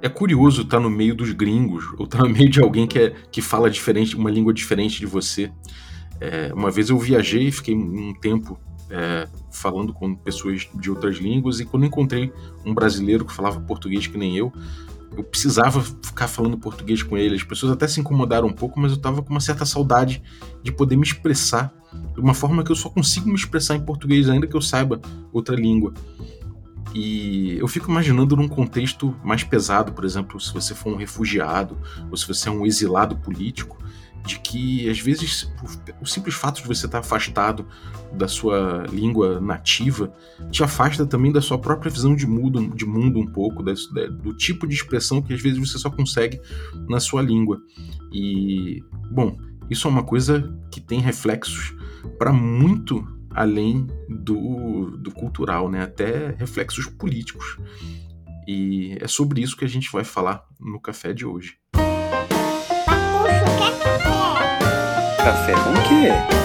é curioso estar no meio dos gringos, ou estar no meio de alguém que, é, que fala diferente, uma língua diferente de você. É, uma vez eu viajei e fiquei um tempo é, falando com pessoas de outras línguas, e quando encontrei um brasileiro que falava português que nem eu, eu precisava ficar falando português com ele. As pessoas até se incomodaram um pouco, mas eu tava com uma certa saudade de poder me expressar de uma forma que eu só consigo me expressar em português, ainda que eu saiba outra língua. E eu fico imaginando num contexto mais pesado, por exemplo, se você for um refugiado ou se você é um exilado político, de que às vezes o simples fato de você estar afastado da sua língua nativa te afasta também da sua própria visão de mundo, de mundo um pouco, do tipo de expressão que às vezes você só consegue na sua língua. E, bom, isso é uma coisa que tem reflexos para muito além do, do cultural, né? até reflexos políticos. E é sobre isso que a gente vai falar no café de hoje. Café com o quê?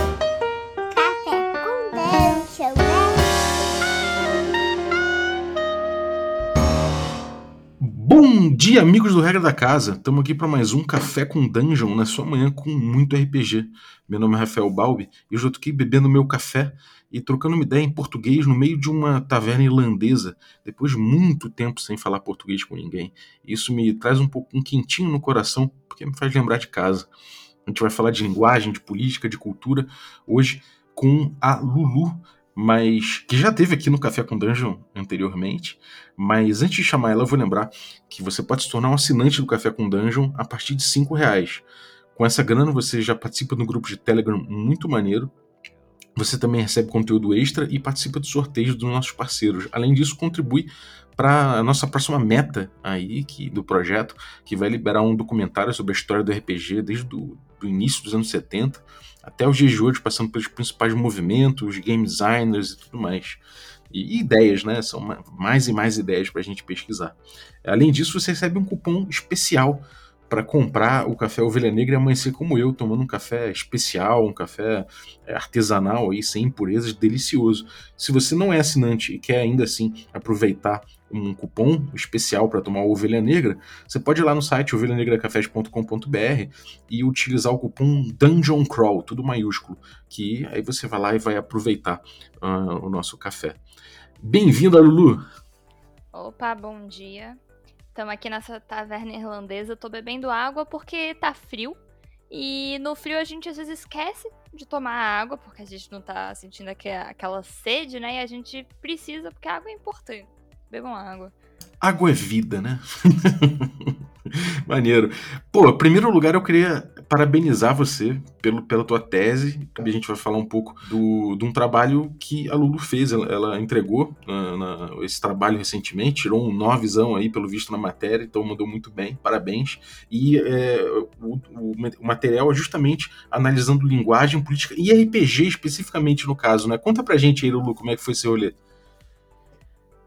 Bom dia, amigos do Regra da Casa. Estamos aqui para mais um Café com Dungeon na sua manhã com muito RPG. Meu nome é Rafael Balbi e eu já estou aqui bebendo meu café e trocando uma ideia em português no meio de uma taverna irlandesa, depois de muito tempo sem falar português com ninguém. Isso me traz um pouco um quentinho no coração, porque me faz lembrar de casa. A gente vai falar de linguagem, de política, de cultura, hoje com a Lulu, mas que já teve aqui no Café com Dungeon anteriormente. Mas antes de chamar ela, eu vou lembrar que você pode se tornar um assinante do Café com Dungeon a partir de cinco reais. Com essa grana você já participa do grupo de Telegram muito maneiro. Você também recebe conteúdo extra e participa dos sorteios dos nossos parceiros. Além disso, contribui para a nossa próxima meta aí que, do projeto, que vai liberar um documentário sobre a história do RPG desde do, do início dos anos 70 até os dias de hoje, passando pelos principais movimentos, game designers e tudo mais. E, ideias, né? São mais e mais ideias para a gente pesquisar. Além disso, você recebe um cupom especial para comprar o café Ovelha Negra e amanhecer como eu, tomando um café especial, um café é, artesanal aí, sem impurezas, delicioso. Se você não é assinante e quer ainda assim aproveitar um cupom especial para tomar Ovelha Negra, você pode ir lá no site ovelhanegracafés.com.br e utilizar o cupom Dungeon Crawl, tudo maiúsculo, que aí você vai lá e vai aproveitar uh, o nosso café. Bem-vinda, Lulu! Opa, bom dia. Estamos aqui nessa taverna irlandesa, tô bebendo água porque tá frio. E no frio a gente às vezes esquece de tomar água, porque a gente não tá sentindo aquela sede, né? E a gente precisa, porque a água é importante. Bebam água. Água é vida, né? Maneiro. Pô, em primeiro lugar eu queria parabenizar você pelo, pela tua tese. A gente vai falar um pouco do, de um trabalho que a Lulu fez. Ela, ela entregou na, na, esse trabalho recentemente, tirou um novizão aí, pelo visto, na matéria, então mandou muito bem, parabéns. E é, o, o, o, material é justamente analisando linguagem, política e RPG especificamente no caso, né? Conta pra gente aí, Lulu, como é que foi seu rolê.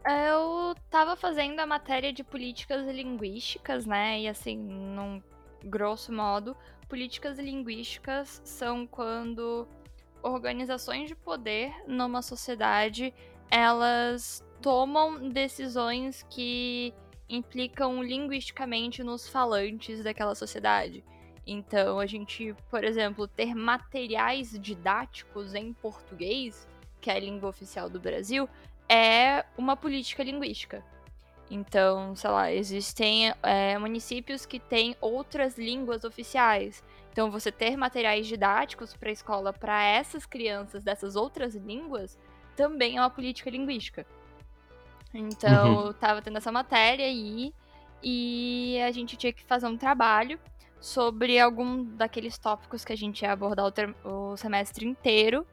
Eu tava fazendo a matéria de políticas linguísticas, né? E assim, num grosso modo, políticas linguísticas são quando organizações de poder numa sociedade elas tomam decisões que implicam linguisticamente nos falantes daquela sociedade. Então, a gente, por exemplo, ter materiais didáticos em português, que é a língua oficial do Brasil, é uma política linguística. Então, sei lá, existem é, municípios que têm outras línguas oficiais. Então, você ter materiais didáticos para a escola para essas crianças dessas outras línguas também é uma política linguística. Então, uhum. tava tendo essa matéria aí e a gente tinha que fazer um trabalho sobre algum daqueles tópicos que a gente ia abordar o, o semestre inteiro.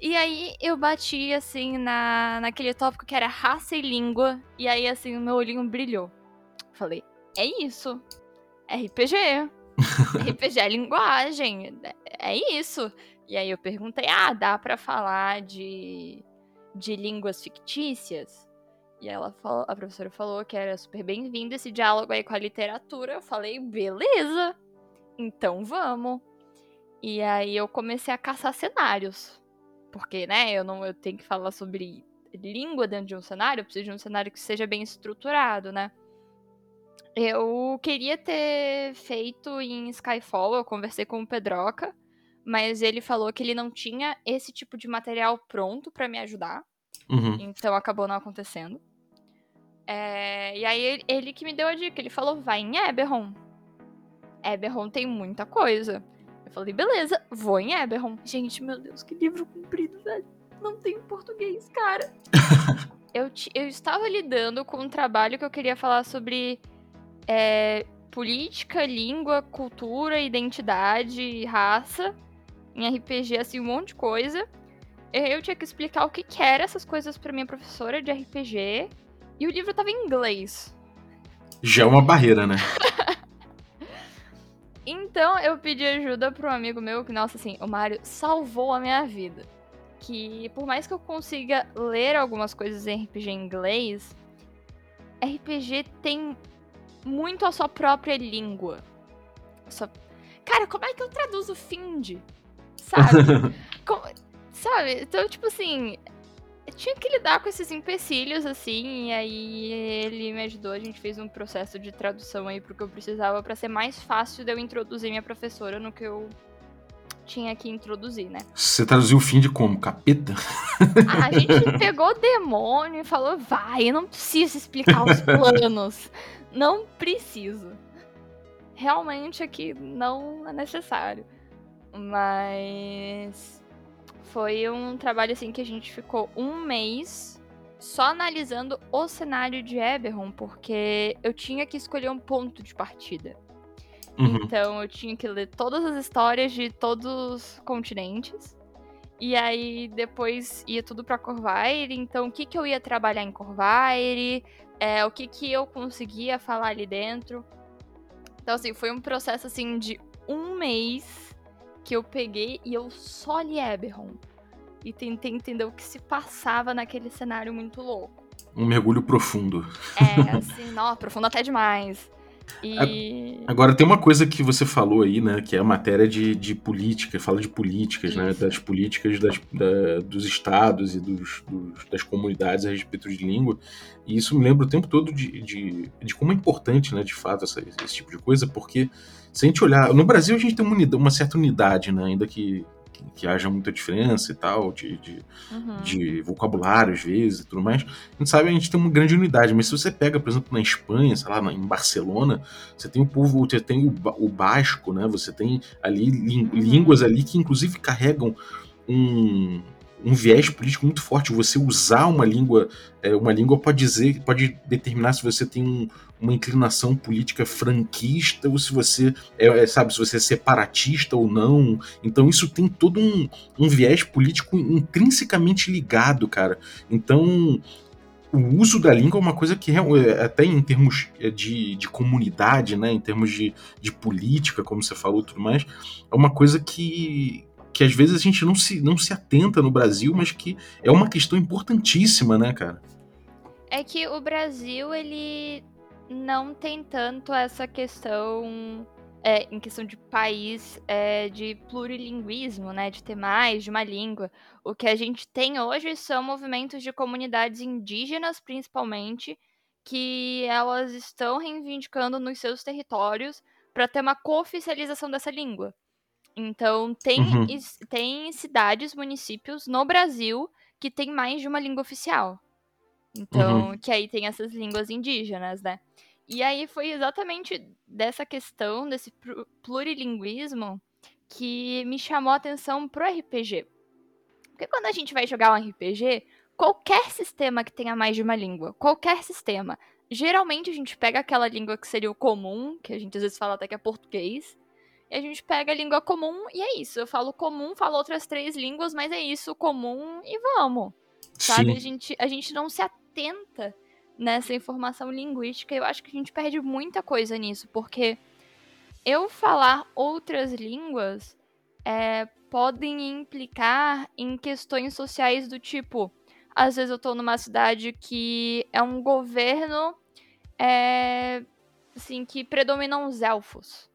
E aí eu bati, assim, na, naquele tópico que era raça e língua. E aí, assim, o meu olhinho brilhou. Falei, é isso. RPG. RPG é linguagem. É isso. E aí eu perguntei, ah, dá para falar de, de línguas fictícias? E ela falou, a professora falou que era super bem-vindo esse diálogo aí com a literatura. Eu falei, beleza. Então vamos. E aí eu comecei a caçar cenários porque, né, eu não eu tenho que falar sobre língua dentro de um cenário, eu preciso de um cenário que seja bem estruturado, né? Eu queria ter feito em Skyfall, eu conversei com o Pedroca, mas ele falou que ele não tinha esse tipo de material pronto pra me ajudar, Uhum. então acabou não acontecendo. É, e aí ele, ele que me deu a dica, ele falou, vai em Eberron. Eberron tem muita coisa. Eu falei, beleza, vou em Eberron. Gente, meu Deus, que livro comprido, velho. Não tem em português, cara. eu, eu estava lidando com um trabalho que eu queria falar sobre é, política, língua, cultura, identidade, raça, em RPG, assim, um monte de coisa. Eu tinha que explicar o que, que era essas coisas pra minha professora de RPG. E o livro tava em inglês. Já é uma barreira, né? Então eu pedi ajuda pra um amigo meu, que, nossa, assim, o Mário salvou a minha vida. Que por mais que eu consiga ler algumas coisas em RPG em inglês, RPG tem muito a sua própria língua. Sua- Cara, como é que eu traduzo Find? Sabe? Como- Sabe? Então, tipo assim, tinha que lidar com esses empecilhos, assim, e aí ele me ajudou, a gente fez um processo de tradução aí pro que eu precisava pra ser mais fácil de eu introduzir minha professora no que eu tinha que introduzir, né? Você traduziu o fim de como? Capeta? Ah, a gente pegou o demônio e falou, vai, eu não preciso explicar os planos. Não preciso. Realmente aqui não é necessário. Mas foi um trabalho assim que a gente ficou um mês só analisando o cenário de Eberron, porque eu tinha que escolher um ponto de partida. Uhum. Então eu tinha que ler todas as histórias de todos os continentes. E aí depois ia tudo pra Corvair. Então o que, que eu ia trabalhar em Corvair? É, o que, que eu conseguia falar ali dentro. Então, assim, foi um processo assim de um mês que eu peguei e eu só li Eberron. E tentei entender o que se passava naquele cenário muito louco. Um mergulho profundo. É, assim, não, profundo até demais. E. Agora, tem uma coisa que você falou aí, né? Que é a matéria de, de política, fala de políticas, né? Isso. Das políticas das, da- dos estados e dos, dos- das comunidades a respeito de língua. E isso me lembra o tempo todo de, de, de como é importante, né? De fato, essa- esse tipo de coisa, porque se a gente olhar. No Brasil, a gente tem uma, unida- uma certa unidade, né? Ainda que, que, que haja muita diferença e tal, de- de, Uhum. de vocabulário às vezes e tudo mais. A gente sabe, a gente tem uma grande unidade, mas se você pega, por exemplo, na Espanha, sei lá, em Barcelona, você tem o povo, você tem o, o basco, né? Você tem ali Uhum. línguas ali que inclusive carregam um, um viés político muito forte. Você usar uma língua, é, uma língua pode dizer, pode determinar se você tem um- uma inclinação política franquista ou se você é, é, sabe, se você é separatista ou não. Então isso tem todo um, um viés político intrinsecamente ligado, cara. Então o uso da língua é uma coisa que real- é, até em termos é, de, de comunidade, né, em termos de, de política, como você falou, tudo mais, é uma coisa que que às vezes a gente não se, não se atenta no Brasil, mas que é uma questão importantíssima, né, cara? É que o Brasil, ele não tem tanto essa questão, é, em questão de país, é, de plurilinguismo, né? De ter mais de uma língua. O que a gente tem hoje são movimentos de comunidades indígenas, principalmente, que elas estão reivindicando nos seus territórios para ter uma cooficialização dessa língua. Então, tem, Uhum. tem cidades, municípios no Brasil que tem mais de uma língua oficial. Então, que aí tem essas línguas indígenas, né? E aí foi exatamente dessa questão, desse plu- plurilinguismo, que me chamou a atenção pro RPG. Porque quando a gente vai jogar um RPG, qualquer sistema que tenha mais de uma língua, qualquer sistema, geralmente a gente pega aquela língua que seria o comum, que a gente às vezes fala até que é português, e a gente pega a língua comum e é isso. Eu falo comum, falo outras três línguas, mas é isso, comum e vamos sabe? A gente, a gente não se atenta nessa informação linguística. Eu acho que a gente perde muita coisa nisso, porque eu falar outras línguas é, podem implicar em questões sociais do tipo. Às vezes eu tô numa cidade que é um governo é, assim, que predominam os elfos.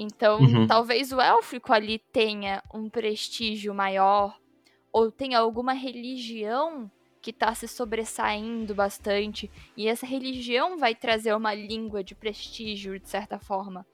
Então, Uhum. talvez o élfico ali tenha um prestígio maior ou tenha alguma religião que está se sobressaindo bastante. E essa religião vai trazer uma língua de prestígio, de certa forma.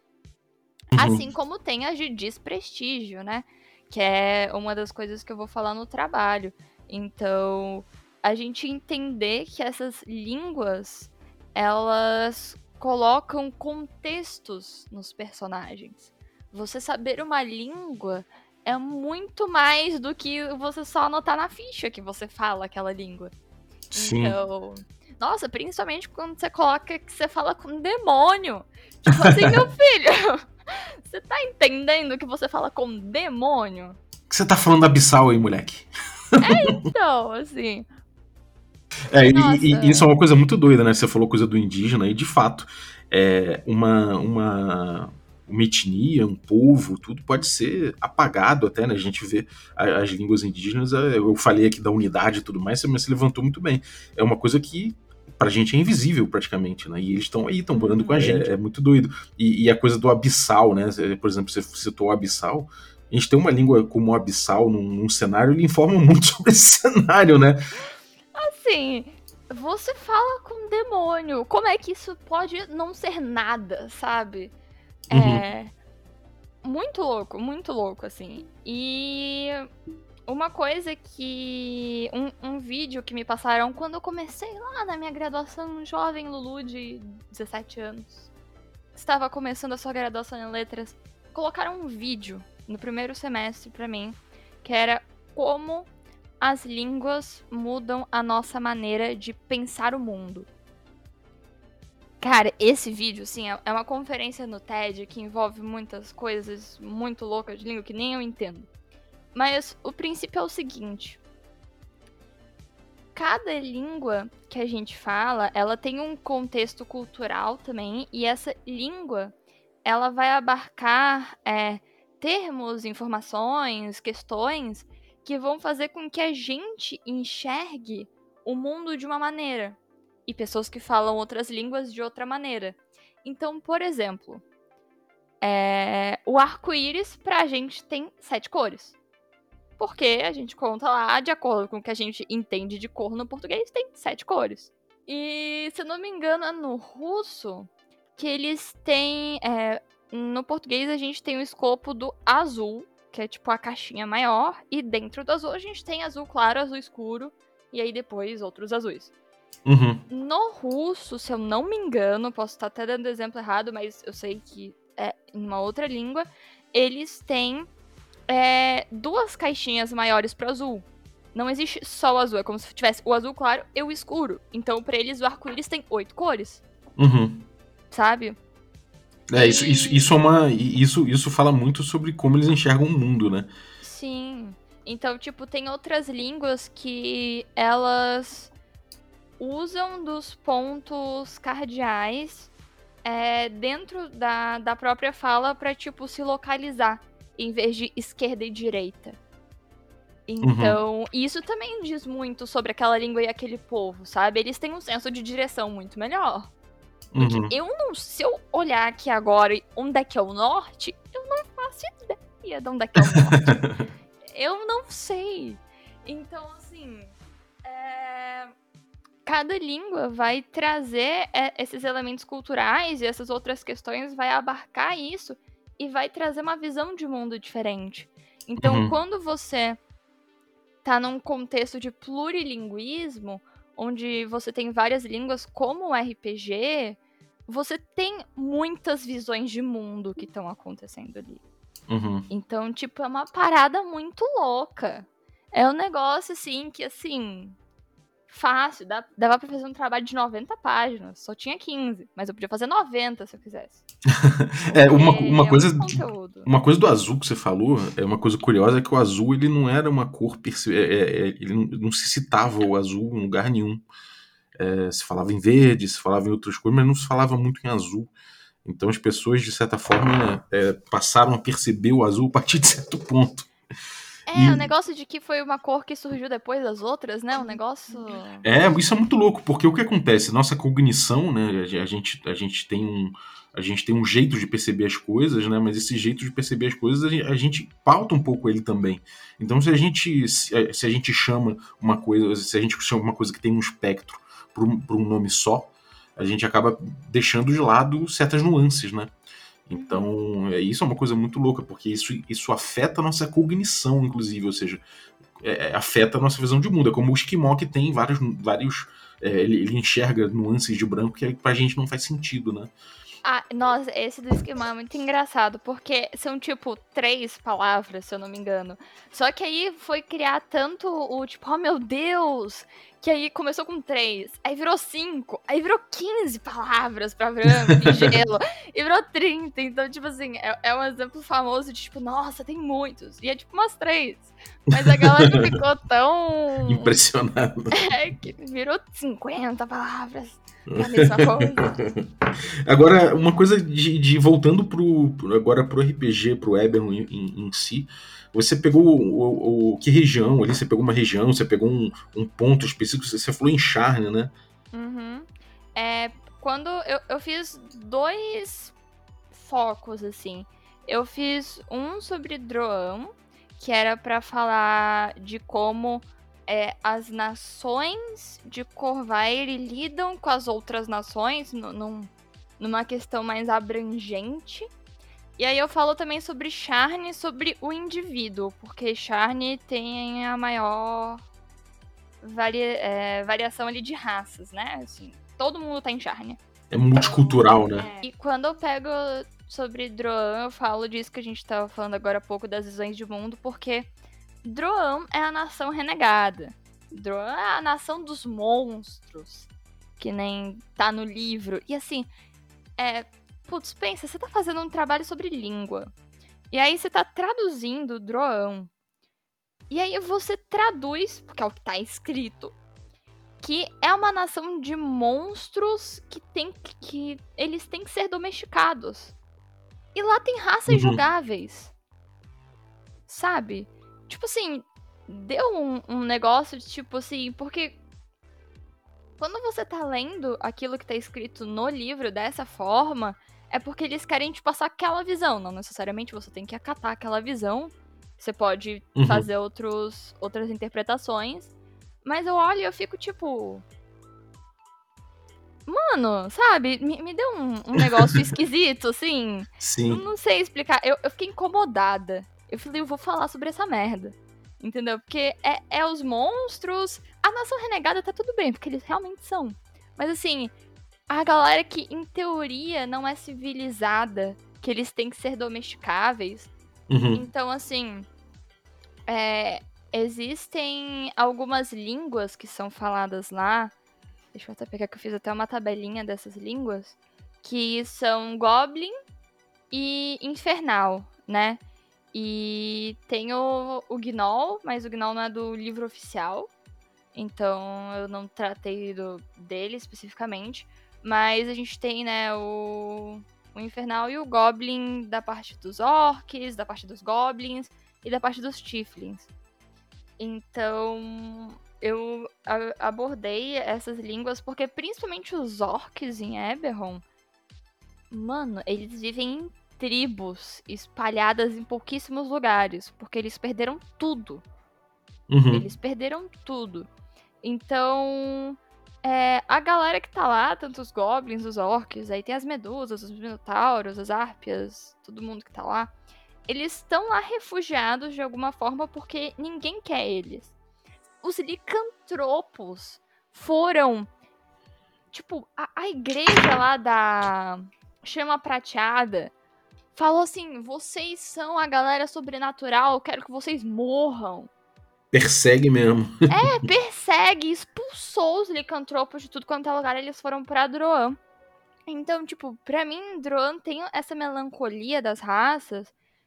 Uhum. Assim como tem a de desprestígio, né? Que é uma das coisas que eu vou falar no trabalho. Então, a gente entender que essas línguas, elas colocam contextos nos personagens. Você saber uma língua é muito mais do que você só anotar na ficha que você fala aquela língua. Sim. Então, nossa, principalmente quando você coloca que você fala com demônio. Tipo assim, meu filho, você tá entendendo que você fala com demônio? Que você tá falando abissal aí, moleque? Então, assim, É, e- Nossa. e, e isso é uma coisa muito doida, né? Você falou coisa do indígena, e de fato, é uma, uma, uma etnia, um povo, tudo pode ser apagado até, né? A gente vê as línguas indígenas, é, eu falei aqui da unidade e tudo mais, mas você levantou muito bem. É uma coisa que pra gente é invisível praticamente, né? E eles estão aí, estão morando com a gente, é, muito doido. E, e a coisa do abissal, né? Por exemplo, você citou o abissal, a gente tem uma língua como o abissal num, num cenário, ele informa muito sobre esse cenário, né? Assim, você fala com demônio. Como é que isso pode não ser nada, sabe? Uhum. É. Muito louco, muito louco, assim. E uma coisa que. Um, um vídeo que me passaram quando eu comecei lá na minha graduação, jovem Lulu de 17 anos. Estava começando a sua graduação em letras. Colocaram um vídeo no primeiro semestre pra mim, que era como as línguas mudam a nossa maneira de pensar o mundo. Cara, esse vídeo, assim, é uma conferência no TED que envolve muitas coisas muito loucas de língua que nem eu entendo. Mas o princípio é o seguinte: cada língua que a gente fala, ela tem um contexto cultural também, e essa língua, ela vai abarcar é, termos, informações, questões que vão fazer com que a gente enxergue o mundo de uma maneira e pessoas que falam outras línguas de outra maneira. Então, por exemplo, é, o arco-íris pra gente tem sete cores. Porque a gente conta lá, de acordo com o que a gente entende de cor no português, tem sete cores. E, se eu não me engano, é no russo que eles têm. é, no português a gente tem o escopo do azul, que é tipo a caixinha maior, e dentro do azul a gente tem azul claro, azul escuro, e aí depois outros azuis. Uhum. No russo, se eu não me engano, posso estar até dando exemplo errado, mas eu sei que é em uma outra língua, eles têm é, duas caixinhas maiores pro azul. Não existe só o azul, é como se tivesse o azul claro e o escuro. Então, pra eles, o arco-íris tem oito cores, Uhum. sabe? É, isso, isso, isso é uma. Isso, isso fala muito sobre como eles enxergam o mundo, né? Sim. Então, tipo, tem outras línguas que elas usam dos pontos cardeais é, dentro da, da própria fala pra, tipo, se localizar, em vez de esquerda e direita. Então, isso também diz muito sobre aquela língua e aquele povo, sabe? Eles têm um senso de direção muito melhor. Uhum. Eu não, se eu olhar aqui agora onde é que é o norte, eu não faço ideia de onde é que é o norte. eu não sei. Então, assim, é, cada língua vai trazer é, esses elementos culturais e essas outras questões, vai abarcar isso e vai trazer uma visão de mundo diferente. Então, Uhum. quando você tá num contexto de plurilinguismo, onde você tem várias línguas como o RPG, você tem muitas visões de mundo que estão acontecendo ali. Uhum. Então, tipo, é uma parada muito louca. É um negócio, assim, que, assim, fácil. Dá, dava pra fazer um trabalho de 90 páginas. Só tinha 15, mas eu podia fazer 90 se eu quisesse. É, uma, Porque uma é coisa. conteúdo. Uma coisa do azul que você falou, é uma coisa curiosa, é que o azul ele não era uma cor. é, é, é, ele não, não se citava o azul em lugar nenhum. É, se falava em verde, se falava em outras cores, mas não se falava muito em azul. Então as pessoas, de certa forma, é, passaram a perceber o azul a partir de certo ponto. É, E- o negócio de que foi uma cor que surgiu depois das outras, né? Um negócio. É, isso é muito louco, porque o que acontece? Nossa cognição, né? A gente, a gente tem um. A gente tem um jeito de perceber as coisas, né? Mas esse jeito de perceber as coisas, a gente, pauta um pouco ele também. Então, se a gente se, se a gente chama uma coisa, se a gente chama uma coisa que tem um espectro por um, nome só, a gente acaba deixando de lado certas nuances, né? Então, é, isso é uma coisa muito louca, porque isso, isso afeta a nossa cognição, inclusive, ou seja, é, é, afeta a nossa visão de mundo. É como o esquimó que tem vários. vários é, ele, ele enxerga nuances de branco que pra gente não faz sentido, né? Ah, nossa, esse do esquema é muito engraçado, porque são tipo três palavras, se eu não me engano. Só que aí foi criar tanto o tipo, oh meu Deus! Que aí começou com três, aí virou cinco, aí virou 15 palavras pra branco e gelo, e virou 30. Então, tipo assim, é, é um exemplo famoso de tipo, nossa, tem muitos. E é tipo umas três. Mas a galera ficou tão. Impressionado. É, que virou 50 palavras pra mesma coisa. Agora, uma coisa de, de voltando pro, agora pro RPG, pro Eberron em- em si, você pegou o, o- o- que região ali? Você pegou uma região, você pegou um, um ponto específico, você, falou em Charne, né? Uhum. É, quando eu, eu fiz dois focos, assim. Eu fiz um sobre Droam, que era pra falar de como é, as nações de Corvair lidam com as outras nações nu- num- numa questão mais abrangente. E aí eu falo também sobre Charne, sobre o indivíduo, porque Charne tem a maior varia- é, variação ali de raças, né? Assim, todo mundo tá em Charne. É multicultural, né? E quando eu pego sobre Droan, eu falo disso que a gente tava falando agora há pouco das visões de mundo, porque Droan é a nação renegada. Droan é a nação dos monstros, que nem tá no livro. E assim, é. Putz, pensa, você tá fazendo um trabalho sobre língua. E aí você tá traduzindo Droan. E aí você traduz, porque é o que tá escrito, que é uma nação de monstros que tem que, que eles têm que ser domesticados. E lá tem raças Uhum. jogáveis. Sabe? Tipo assim, deu um, um negócio de tipo assim, porque quando você tá lendo aquilo que tá escrito no livro dessa forma, é porque eles querem te passar aquela visão. Não necessariamente você tem que acatar aquela visão. Você pode Uhum. fazer outros, outras interpretações. Mas eu olho e eu fico tipo. Mano, sabe? Me, me deu um, um negócio esquisito, assim. Eu Sim. não sei explicar. Eu, eu fiquei incomodada. Eu falei, eu vou falar sobre essa merda. Entendeu? Porque é, é os monstros. A nação renegada tá tudo bem, porque eles realmente são. Mas assim, a galera que, em teoria, não é civilizada, que eles têm que ser domesticáveis. Uhum. Então, assim. é, existem algumas línguas que são faladas lá. Deixa eu até pegar que eu fiz até uma tabelinha dessas línguas. Que são Goblin e Infernal, né? E tem o, o Gnoll, mas o Gnoll não é do livro oficial. Então eu não tratei do, dele especificamente. Mas a gente tem, né, o, o Infernal e o Goblin da parte dos orcs, da parte dos Goblins e da parte dos Tieflings. Então eu abordei essas línguas porque principalmente os orcs em Eberron, mano, eles vivem em tribos espalhadas em pouquíssimos lugares, porque eles perderam tudo. Uhum. Eles perderam tudo. Então, é, a galera que tá lá, tanto os goblins, os orcs, aí tem as medusas, os minotauros, as árpias, todo mundo que tá lá. Eles estão lá refugiados de alguma forma porque ninguém quer eles. Os licantropos foram. Tipo, a, a igreja lá da Chama Prateada falou assim: vocês são a galera sobrenatural, quero que vocês morram. Persegue mesmo. É, persegue, expulsou os licantropos de tudo quanto é lugar, eles foram pra Droan. Então, tipo, pra mim, Droan tem essa melancolia das raças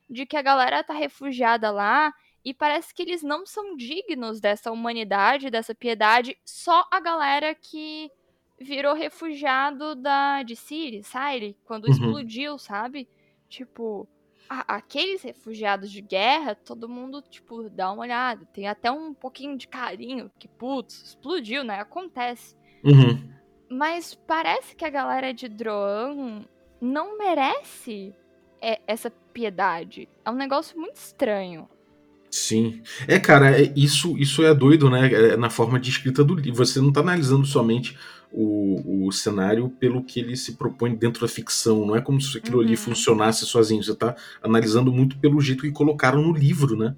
de que a galera tá refugiada lá e parece que eles não são dignos dessa humanidade, dessa piedade, só a galera que virou refugiado da de Ciri, Ciri, quando Uhum. explodiu, sabe? Tipo, a- aqueles refugiados de guerra, todo mundo, tipo, dá uma olhada. Tem até um pouquinho de carinho, que, putz, explodiu, né? Acontece. Uhum. Mas parece que a galera de Droan não merece é, essa piedade. É um negócio muito estranho. Sim. É, cara, é- isso, isso é doido, né? É na forma de escrita do livro. Você não tá analisando somente o, o cenário pelo que ele se propõe dentro da ficção. Não é como se aquilo ali Uhum. funcionasse sozinho. Você tá analisando muito pelo jeito que colocaram no livro, né?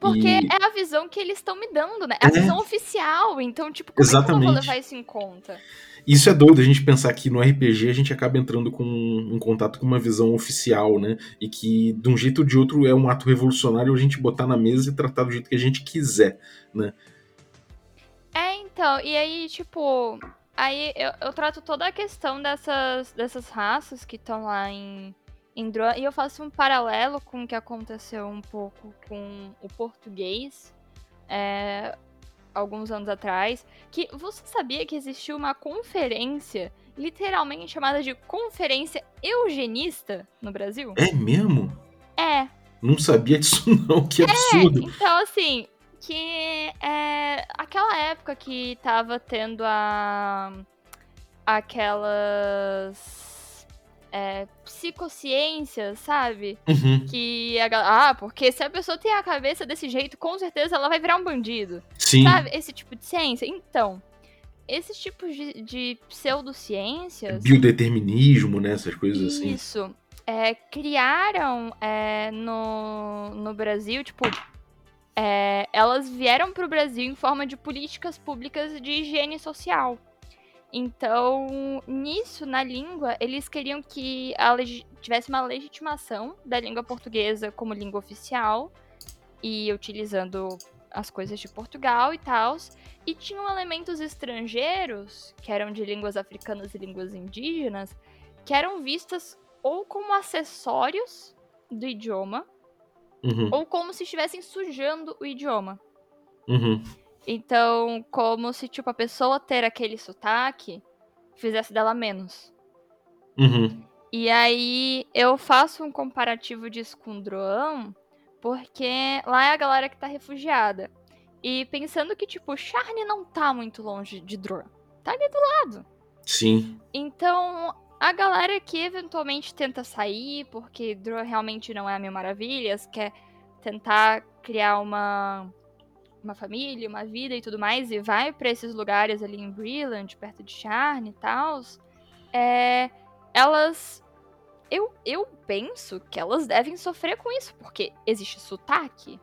Porque E- é a visão que eles estão me dando, né? É a É. visão oficial. Então, tipo, como é que eu vou Exatamente. levar isso em conta? Isso é doido a gente pensar que no RPG a gente acaba entrando com em contato com uma visão oficial, né? E que de um jeito ou de outro é um ato revolucionário a gente botar na mesa e tratar do jeito que a gente quiser. É, então, e aí, tipo, aí eu, eu trato toda a questão dessas, dessas raças que estão lá em, em Droa, e eu faço um paralelo com o que aconteceu um pouco com o português, é, alguns anos atrás, que você sabia que existiu uma conferência, literalmente chamada de Conferência Eugenista no Brasil? É mesmo? É, Não sabia disso não, que absurdo. então, assim, que é aquela época que tava tendo a aquelas é, psicociências, sabe? Uhum, Que a ah, porque se a pessoa tem a cabeça desse jeito, com certeza ela vai virar um bandido. Sim. Sabe? Esse tipo de ciência. Então, esses tipos de, de pseudociências Biodeterminismo, né? Essas coisas assim. isso. É, criaram é, no, no Brasil, tipo, é, elas vieram para o Brasil em forma de políticas públicas de higiene social. Então, nisso, na língua, eles queriam que tivesse uma legitimação da língua portuguesa como língua oficial e utilizando as coisas de Portugal e tal. E tinham elementos estrangeiros, que eram de línguas africanas e línguas indígenas, que eram vistas ou como acessórios do idioma, Uhum, ou como se estivessem sujando o idioma. uhum, Então, como se, tipo, a pessoa ter aquele sotaque fizesse dela menos. uhum. E aí eu faço um comparativo disso com Droan, porque lá é a galera que tá refugiada. E pensando que, tipo, Charne não tá muito longe de Droan. Tá ali do lado. Sim. Então, a galera que eventualmente tenta sair, porque Droa realmente não é a Mil Maravilhas, quer tentar criar uma, uma família, uma vida e tudo mais, e vai pra esses lugares ali em Breland, perto de Charne e tal, é, elas. Eu, eu penso que elas devem sofrer com isso, porque existe sotaque,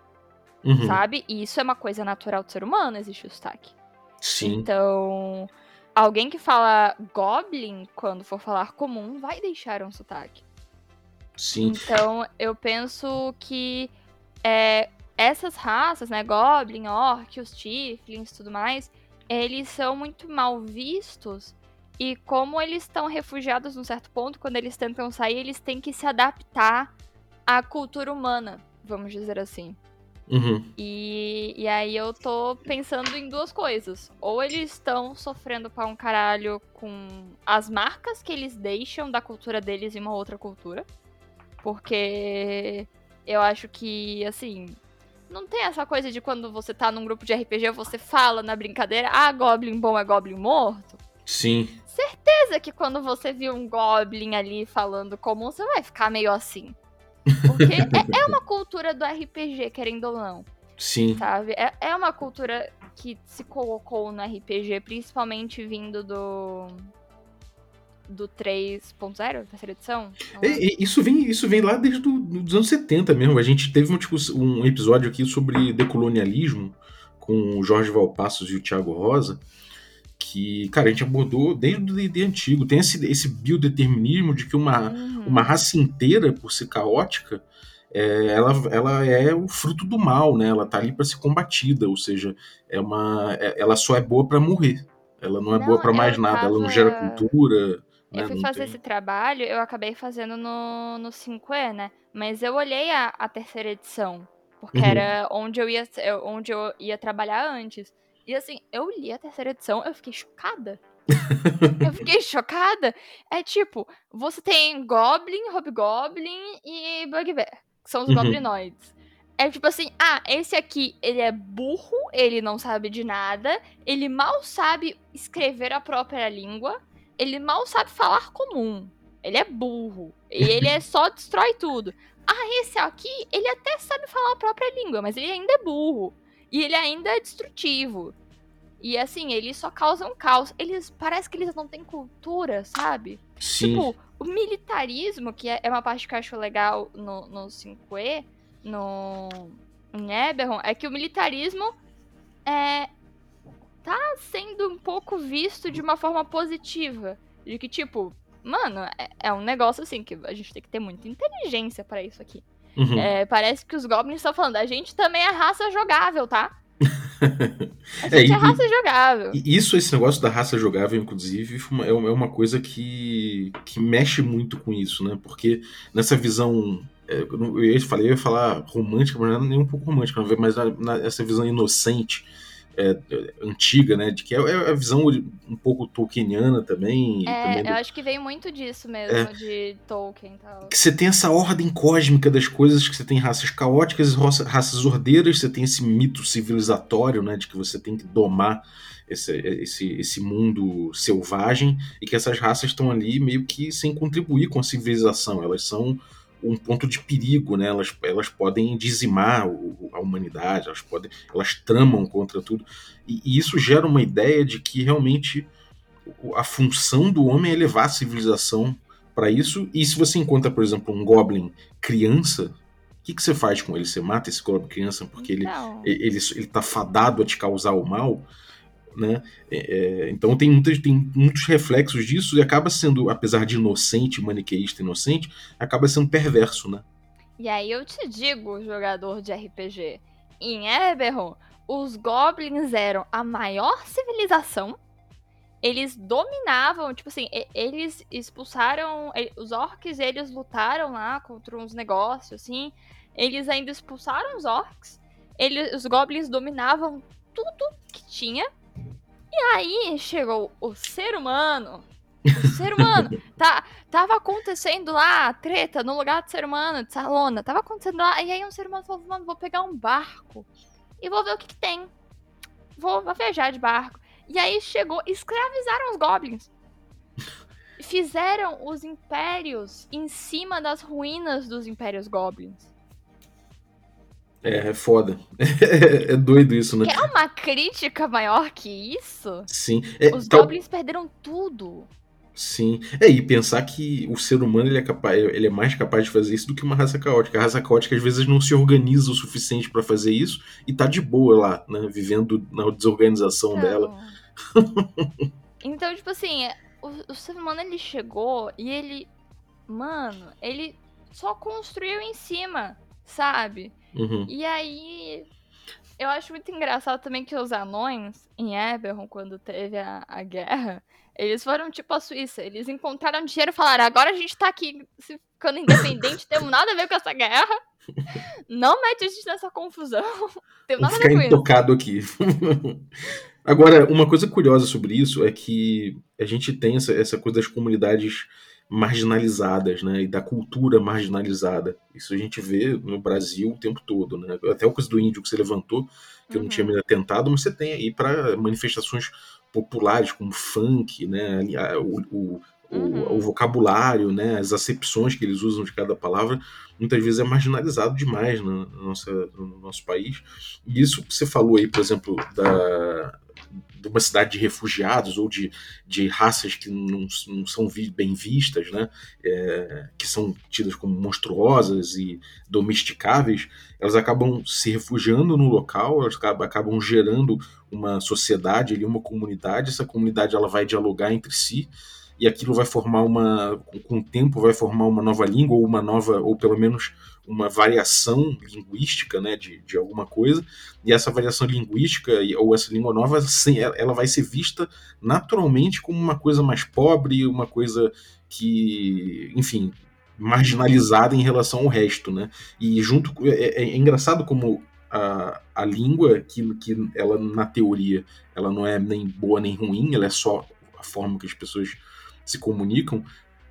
Uhum. sabe? E isso é uma coisa natural do ser humano, existe o sotaque. Sim. Então, alguém que fala Goblin, quando for falar comum, vai deixar um sotaque. Sim. Então, eu penso que é, essas raças, né, Goblin, Orc, os Tieflings e tudo mais, eles são muito mal vistos. E como eles estão refugiados num certo ponto, quando eles tentam sair, eles têm que se adaptar à cultura humana, vamos dizer assim. Uhum. E, e aí eu tô pensando em duas coisas. Ou eles estão sofrendo pra um caralho com as marcas que eles deixam da cultura deles em uma outra cultura. Porque eu acho que, assim, não tem essa coisa de quando você tá num grupo de RPG, você fala na brincadeira, ah, Goblin bom é Goblin morto. Sim. Certeza que quando você viu um Goblin ali falando comum, você vai ficar meio assim. Porque é, é uma cultura do RPG, querendo ou não Sim. sabe? É, é uma cultura que se colocou no RPG, principalmente vindo do. Do 3.0, terceira edição? É, é, isso, vem, isso vem lá desde dos anos 70 mesmo. A gente teve um, discuss- um episódio aqui sobre decolonialismo com o Jorge Valpassos e o Thiago Rosa. Que, cara, a gente abordou desde o D&D antigo. Tem esse, esse biodeterminismo de que uma, Uhum. uma raça inteira, por ser caótica, é, ela, ela é o fruto do mal, né? Ela tá ali para ser combatida, ou seja, é uma, é- ela só é boa para morrer. Ela não é Não, boa para mais nada. Ela não tava- gera cultura. né? Eu fui Não fazer tem- esse trabalho, eu acabei fazendo no, no 5E, né? Mas eu olhei a, a terceira edição, porque Uhum. era onde eu, ia, onde eu ia trabalhar antes. E assim, eu li a terceira edição, eu fiquei chocada. Eu fiquei chocada. É tipo, você tem Goblin, Hobgoblin e Bugbear, que são os Uhum. goblinoides. É tipo assim, ah, esse aqui, ele é burro, ele não sabe de nada, ele mal sabe escrever a própria língua, ele mal sabe falar comum. Ele é burro. E ele é só destrói tudo. Ah, esse aqui, ele até sabe falar a própria língua, mas ele ainda é burro. E ele ainda é destrutivo. E assim, eles só causam caos. Eles parece que eles não têm cultura, sabe? Sim. Tipo, o militarismo, que é é uma parte que eu acho legal no, no 5E, no em Eberron, é que o militarismo é tá sendo um pouco visto de uma forma positiva. De que, tipo, mano, é, é um negócio assim que a gente tem que ter muita inteligência pra isso aqui. Uhum. É, parece que os goblins estão falando, a gente também é raça jogável, tá? A É, gente é, e- raça jogável. Isso, esse negócio da raça jogável, inclusive, é uma é uma coisa que, que mexe muito com isso, né? Porque nessa visão. é, Eu ia falar, eu ia falar romântica, mas não é nem um pouco romântica, mas na, na- essa visão inocente, é, é, antiga, né? De que é, é a visão um pouco tolkieniana também. É, também eu do- acho que veio muito disso mesmo, de Tolkien e tal. que você tem essa ordem cósmica das coisas, que você tem raças caóticas e raças ordeiras, você tem esse mito civilizatório, né, de que você tem que domar esse, esse, esse mundo selvagem e que essas raças estão ali meio que sem contribuir com a civilização, elas são um ponto de perigo, né? Elas, elas podem dizimar o- a humanidade, elas podem, elas tramam contra tudo e, e isso gera uma ideia de que realmente a função do homem é levar a civilização para isso. E se você encontra, por exemplo, um Goblin criança, o que, que você faz com ele? Você mata esse Goblin criança porque ele, Então, ele, ele tá fadado a te causar o mal? Né? É, é, então tem, muitas, tem muitos reflexos disso e acaba sendo, apesar de inocente, maniqueísta inocente, acaba sendo perverso, né? E aí eu te digo, jogador de RPG, em Eberron, os goblins eram a maior civilização. Eles dominavam, tipo assim, eles expulsaram. Os orcs, eles lutaram lá contra uns negócios, assim. Eles ainda expulsaram os orcs. Eles, os goblins dominavam tudo que tinha. E aí chegou o ser humano. O ser humano. tá, tava acontecendo lá a treta no lugar do ser humano, de Salona. Tava acontecendo lá. E aí um ser humano falou: mano, vou pegar um barco e vou ver o que, que tem. Vou, vou viajar de barco. E aí chegou, escravizaram os goblins. Fizeram os impérios em cima das ruínas dos impérios goblins. É, é foda. é doido isso, né? Quer uma crítica maior que isso? Sim. É, Os tal- goblins perderam tudo. Sim. É, e pensar que o ser humano ele é, capaz, ele é mais capaz de fazer isso do que uma raça caótica. A raça caótica às vezes não se organiza o suficiente pra fazer isso e tá de boa lá, né? Vivendo na desorganização dela. Então, tipo assim, o, o ser humano ele chegou e ele. Mano, ele só construiu em cima, sabe? Uhum. E aí. Eu acho muito engraçado também que os anões em Eberron, quando teve a, a guerra, eles foram tipo a Suíça. Eles encontraram dinheiro e falaram: agora a gente tá aqui se ficando independente, temos nada a ver com essa guerra. Não mete a gente nessa confusão. Tem Vou nada a ficar ver com isso. intocado aqui. Agora, uma coisa curiosa sobre isso é que a gente tem essa, essa coisa das comunidades marginalizadas, né? E da cultura marginalizada. Isso a gente vê no Brasil o tempo todo, né? Até a coisa do índio que você levantou, que eu não Uhum. tinha me atentado, mas você tem aí para manifestações populares como funk, né? O, o, o- Uhum. o vocabulário, né? As acepções que eles usam de cada palavra, muitas vezes é marginalizado demais na, na nossa, no nosso país. E isso que você falou aí, por exemplo, da, de uma cidade de refugiados ou de, de raças que não, não são bem vistas, né? É, que são tidas como monstruosas e domesticáveis, elas acabam se refugiando no local, elas acabam, gerando uma sociedade uma comunidade. Essa comunidade ela vai dialogar entre si e aquilo vai formar uma, com- o tempo, vai formar uma nova língua ou uma nova, ou pelo menos uma variação linguística, né, de, de alguma coisa. E essa variação linguística ou essa língua nova, ela vai ser vista naturalmente como uma coisa mais pobre, uma coisa que, enfim, marginalizada em relação ao resto, né? E junto é, é- é engraçado como a, a língua que, que ela na teoria ela não é nem boa nem ruim, ela é só a forma que as pessoas se comunicam,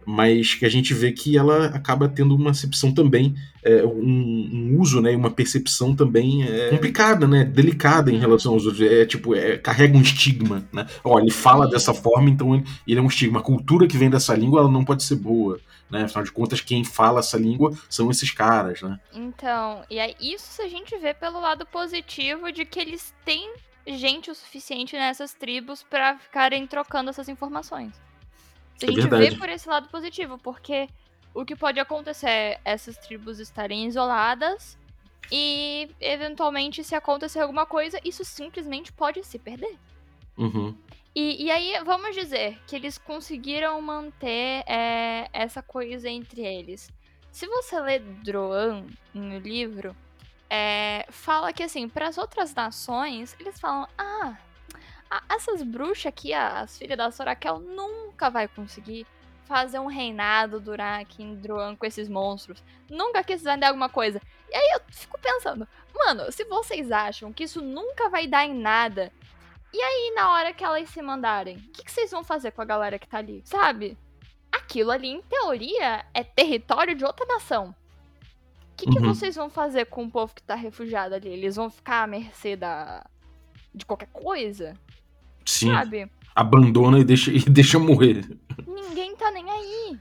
mas que a gente vê que ela acaba tendo uma acepção também, é, um, um, uso, né, uma percepção também é, complicada, né, delicada em relação aos outros, é tipo, é, carrega um estigma, né, ó, ele fala dessa forma, então ele, ele, é um estigma, a cultura que vem dessa língua, ela não pode ser boa, né, afinal de contas, quem fala essa língua são esses caras, né. Então, e aí isso a gente vê pelo lado positivo de que eles têm gente o suficiente nessas tribos para ficarem trocando essas informações. Se a É gente verdade. vê por esse lado positivo, porque o que pode acontecer é essas tribos estarem isoladas e, eventualmente, se acontecer alguma coisa, isso simplesmente pode se perder. Uhum. E, e aí, vamos dizer que eles conseguiram manter é, essa coisa entre eles. Se você lê Droan no livro, é, fala que, assim, para as outras nações, eles falam: ah, a- essas bruxas aqui, as filhas da Soraquel, nunca vai conseguir fazer um reinado durar aqui em Droan com esses monstros. Nunca que vão dar alguma coisa. E aí eu fico pensando, mano, se vocês acham que isso nunca vai dar em nada, e aí na hora que elas se mandarem, o que, que vocês vão fazer com a galera que tá ali? Sabe? Aquilo ali, em teoria, é território de outra nação. O que, que Uhum. vocês vão fazer com o povo que tá refugiado ali? Eles vão ficar à mercê da... de qualquer coisa? Sim, Sabe? abandona e deixa, e deixa morrer. Ninguém tá nem aí.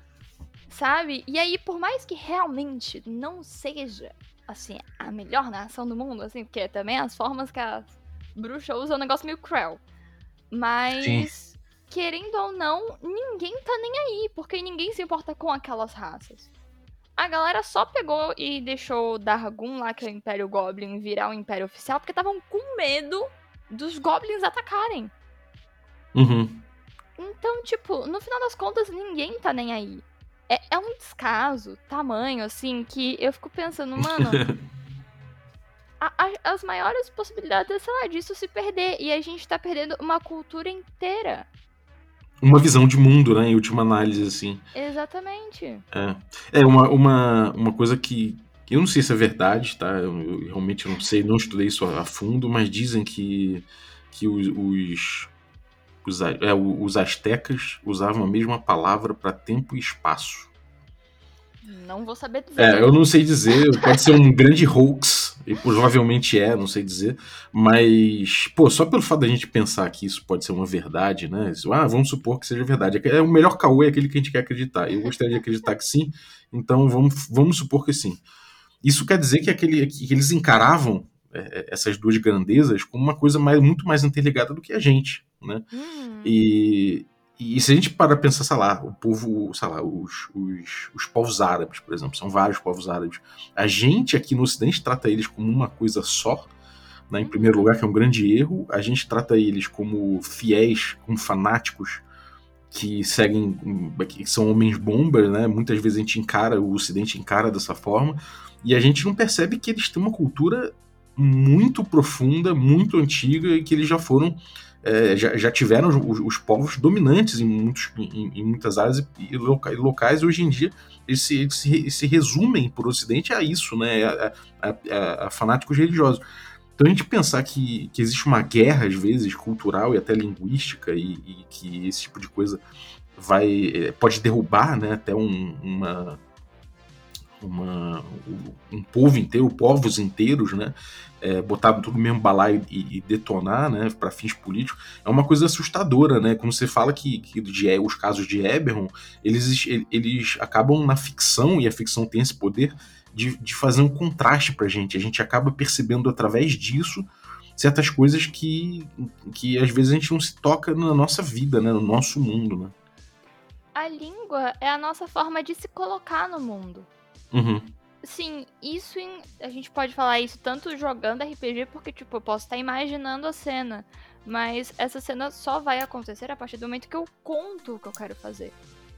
Sabe? E aí, por mais que realmente não seja, assim, a melhor nação do mundo, assim, porque também as formas que as bruxas usam é um negócio meio cruel. Mas, querendo ou não, ninguém tá nem aí, porque ninguém se importa com aquelas raças. A galera só pegou e deixou Dargun lá, que é o Império Goblin, virar o Império Oficial, porque estavam com medo dos Goblins atacarem. Uhum. Então, tipo, no final das contas, ninguém tá nem aí. É, é um descaso, tamanho, assim, que eu fico pensando, mano, a- a- as maiores possibilidades, é, sei lá, disso se perder. E a gente tá perdendo uma cultura inteira. Uma visão de mundo, né, em última análise, assim. Exatamente. É uma, uma, uma coisa que que eu não sei se é verdade, tá? Eu, eu realmente não sei, não estudei isso a, a fundo, mas dizem que, que os, os, os, é, os astecas usavam a mesma palavra para tempo e espaço. Não vou saber dizer. É, eu não sei dizer, pode ser um grande hoax, e provavelmente é, não sei dizer, mas, pô, só pelo fato da gente pensar que isso pode ser uma verdade, né? isso, Ah, vamos supor que seja verdade. É o melhor caô é aquele que a gente quer acreditar. Eu gostaria de acreditar que sim, então vamos, vamos supor que sim. Isso quer dizer que, aquele, que eles encaravam é, essas duas grandezas como uma coisa mais, muito mais interligada do que a gente, né? Hum, E, e se a gente para pensar, sei lá, o povo, sei lá, os, os, os povos árabes, por exemplo, são vários povos árabes. A gente aqui no Ocidente trata eles como uma coisa só, né, em primeiro lugar, que é um grande erro. A gente trata eles como fiéis, como fanáticos, que seguem, que são homens bomba, né? Muitas vezes a gente encara, o Ocidente encara dessa forma, e a gente não percebe que eles têm uma cultura muito profunda, muito antiga, e que eles já foram é, já, já tiveram os, os povos dominantes em, muitos, em, em muitas áreas e, loca- e locais, e hoje em dia eles se, eles se, re- se resumem por Ocidente a isso, né? A, a- a- a fanáticos religiosos. Então a gente pensar que, que existe uma guerra, às vezes, cultural e até linguística, e, e que esse tipo de coisa vai é, pode derrubar né, até um, uma, uma, um povo inteiro, povos inteiros, né? É, botar tudo no mesmo balaio e, e detonar, né, para fins políticos, é uma coisa assustadora, né? Quando você fala que, que de, os casos de Eberron, eles, eles acabam na ficção, e a ficção tem esse poder de, de fazer um contraste pra gente. A gente acaba percebendo através disso certas coisas que, que às vezes a gente não se toca na nossa vida, né? No nosso mundo, né? A língua é a nossa forma de se colocar no mundo. Uhum. Sim, isso em- a gente pode falar isso tanto jogando RPG, porque, tipo, eu posso estar imaginando a cena. Mas essa cena só vai acontecer a partir do momento que eu conto o que eu quero fazer.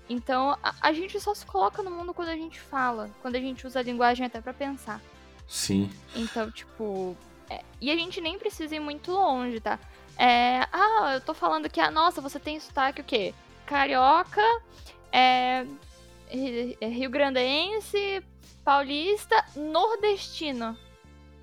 Então, a, a gente só se coloca no mundo quando a gente fala, quando a gente usa a linguagem até pra pensar. Sim. Então, tipo. é, e a gente nem precisa ir muito longe, tá? É, ah, eu tô falando que, ah, nossa, você tem sotaque o quê? Carioca, é, ri- é Rio Grandense, paulista, nordestino.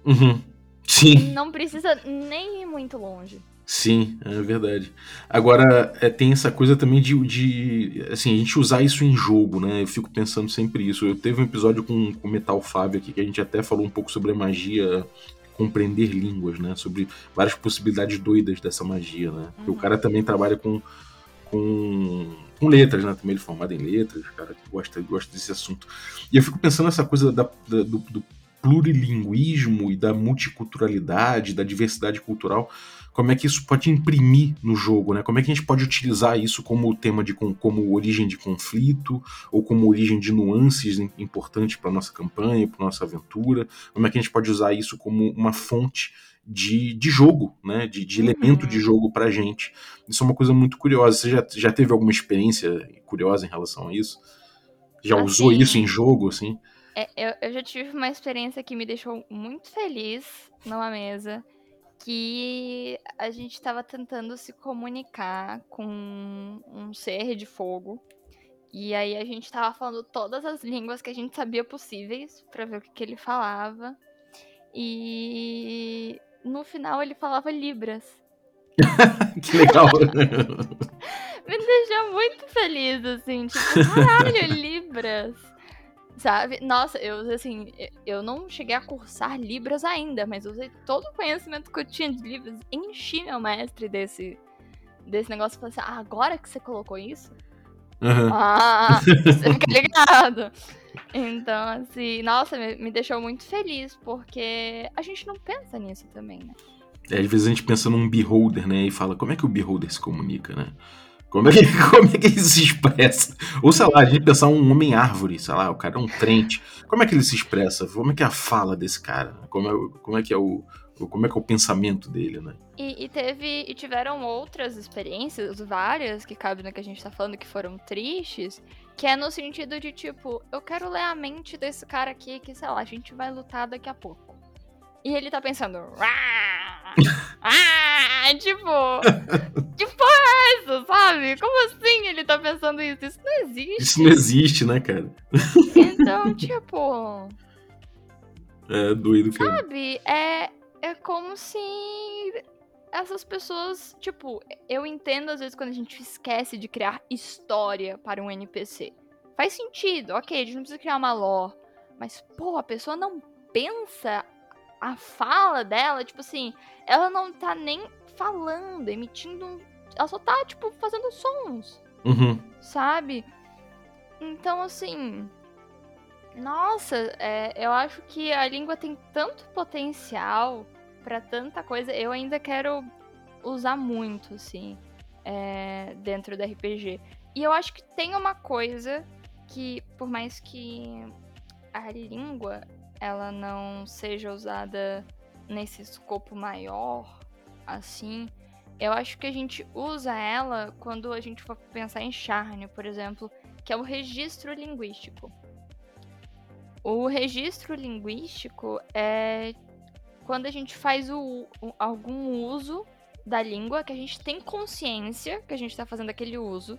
Uhum. Sim. Não precisa nem ir muito longe. Sim, é verdade. Agora, é, tem essa coisa também de, de, assim, a gente usar isso em jogo, né? Eu fico pensando sempre isso. Eu teve um episódio com o Metal Fábio aqui que a gente até falou um pouco sobre a magia compreender línguas, né? Sobre várias possibilidades doidas dessa magia, né? Porque o cara também trabalha com, com, com letras, né? Também ele é formado em letras, cara que gosta, gosta desse assunto. E eu fico pensando nessa coisa da, da do, do plurilinguismo e da multiculturalidade, da diversidade cultural como é que isso pode imprimir no jogo, né? Como é que a gente pode utilizar isso como tema de como origem de conflito ou como origem de nuances importantes para nossa campanha, para nossa aventura? Como é que a gente pode usar isso como uma fonte de, de jogo, né? De, de uhum. elemento de jogo para gente? Isso é uma coisa muito curiosa. Você já, já teve alguma experiência curiosa em relação a isso? Já assim, usou isso em jogo, assim? É, eu, eu já tive uma experiência que me deixou muito feliz numa mesa que a gente estava tentando se comunicar com um ser de fogo. E aí a gente estava falando todas as línguas que a gente sabia possíveis para ver o que, que ele falava. E no final ele falava Libras. que legal! Me deixou muito feliz, assim, tipo, caralho, Libras! Sabe? Nossa, eu assim, eu não cheguei a cursar Libras ainda, mas usei todo o conhecimento que eu tinha de Libras, enchi meu mestre desse, desse negócio e falei assim: ah, agora que você colocou isso? Uhum. Ah, você fica ligado. Então, assim, nossa, me, deixou muito feliz, porque a gente não pensa nisso também, né? É, às vezes a gente pensa num beholder, né? E fala, como é que o beholder se comunica, né? Como é, que, como é que ele se expressa? Ou sei lá, a gente pensar um homem-árvore, sei lá, o cara é um trente. Como é que ele se expressa? Como é que é a fala desse cara? Como é, como é que é o. Como é que é o pensamento dele, né? E, e teve. E tiveram outras experiências, várias, que cabem no que a gente tá falando, que foram tristes, que é no sentido de, tipo, eu quero ler a mente desse cara aqui, que, sei lá, a gente vai lutar daqui a pouco. E ele tá pensando. ah, tipo. Que porra é essa, sabe? Como assim ele tá pensando isso? Isso não existe. Isso não existe, né, cara? Então, tipo. É doido, cara. Sabe? É, é como se essas pessoas. Tipo, eu entendo às vezes quando a gente esquece de criar história para um NPC. Faz sentido, ok, a gente não precisa criar uma lore. Mas, pô, a pessoa não pensa a fala dela, tipo assim, ela não tá nem falando, emitindo um. Ela só tá, tipo, fazendo sons. Uhum. Sabe? Então, assim. Nossa, é, eu acho que a língua tem tanto potencial para tanta coisa. Eu ainda quero usar muito, assim, é, dentro do RPG. E eu acho que tem uma coisa que, por mais que a língua ela não seja usada nesse escopo maior, assim, eu acho que a gente usa ela quando a gente for pensar em Charne, por exemplo, que é o registro linguístico. O registro linguístico é quando a gente faz o, o, algum uso da língua que a gente tem consciência que a gente está fazendo aquele uso.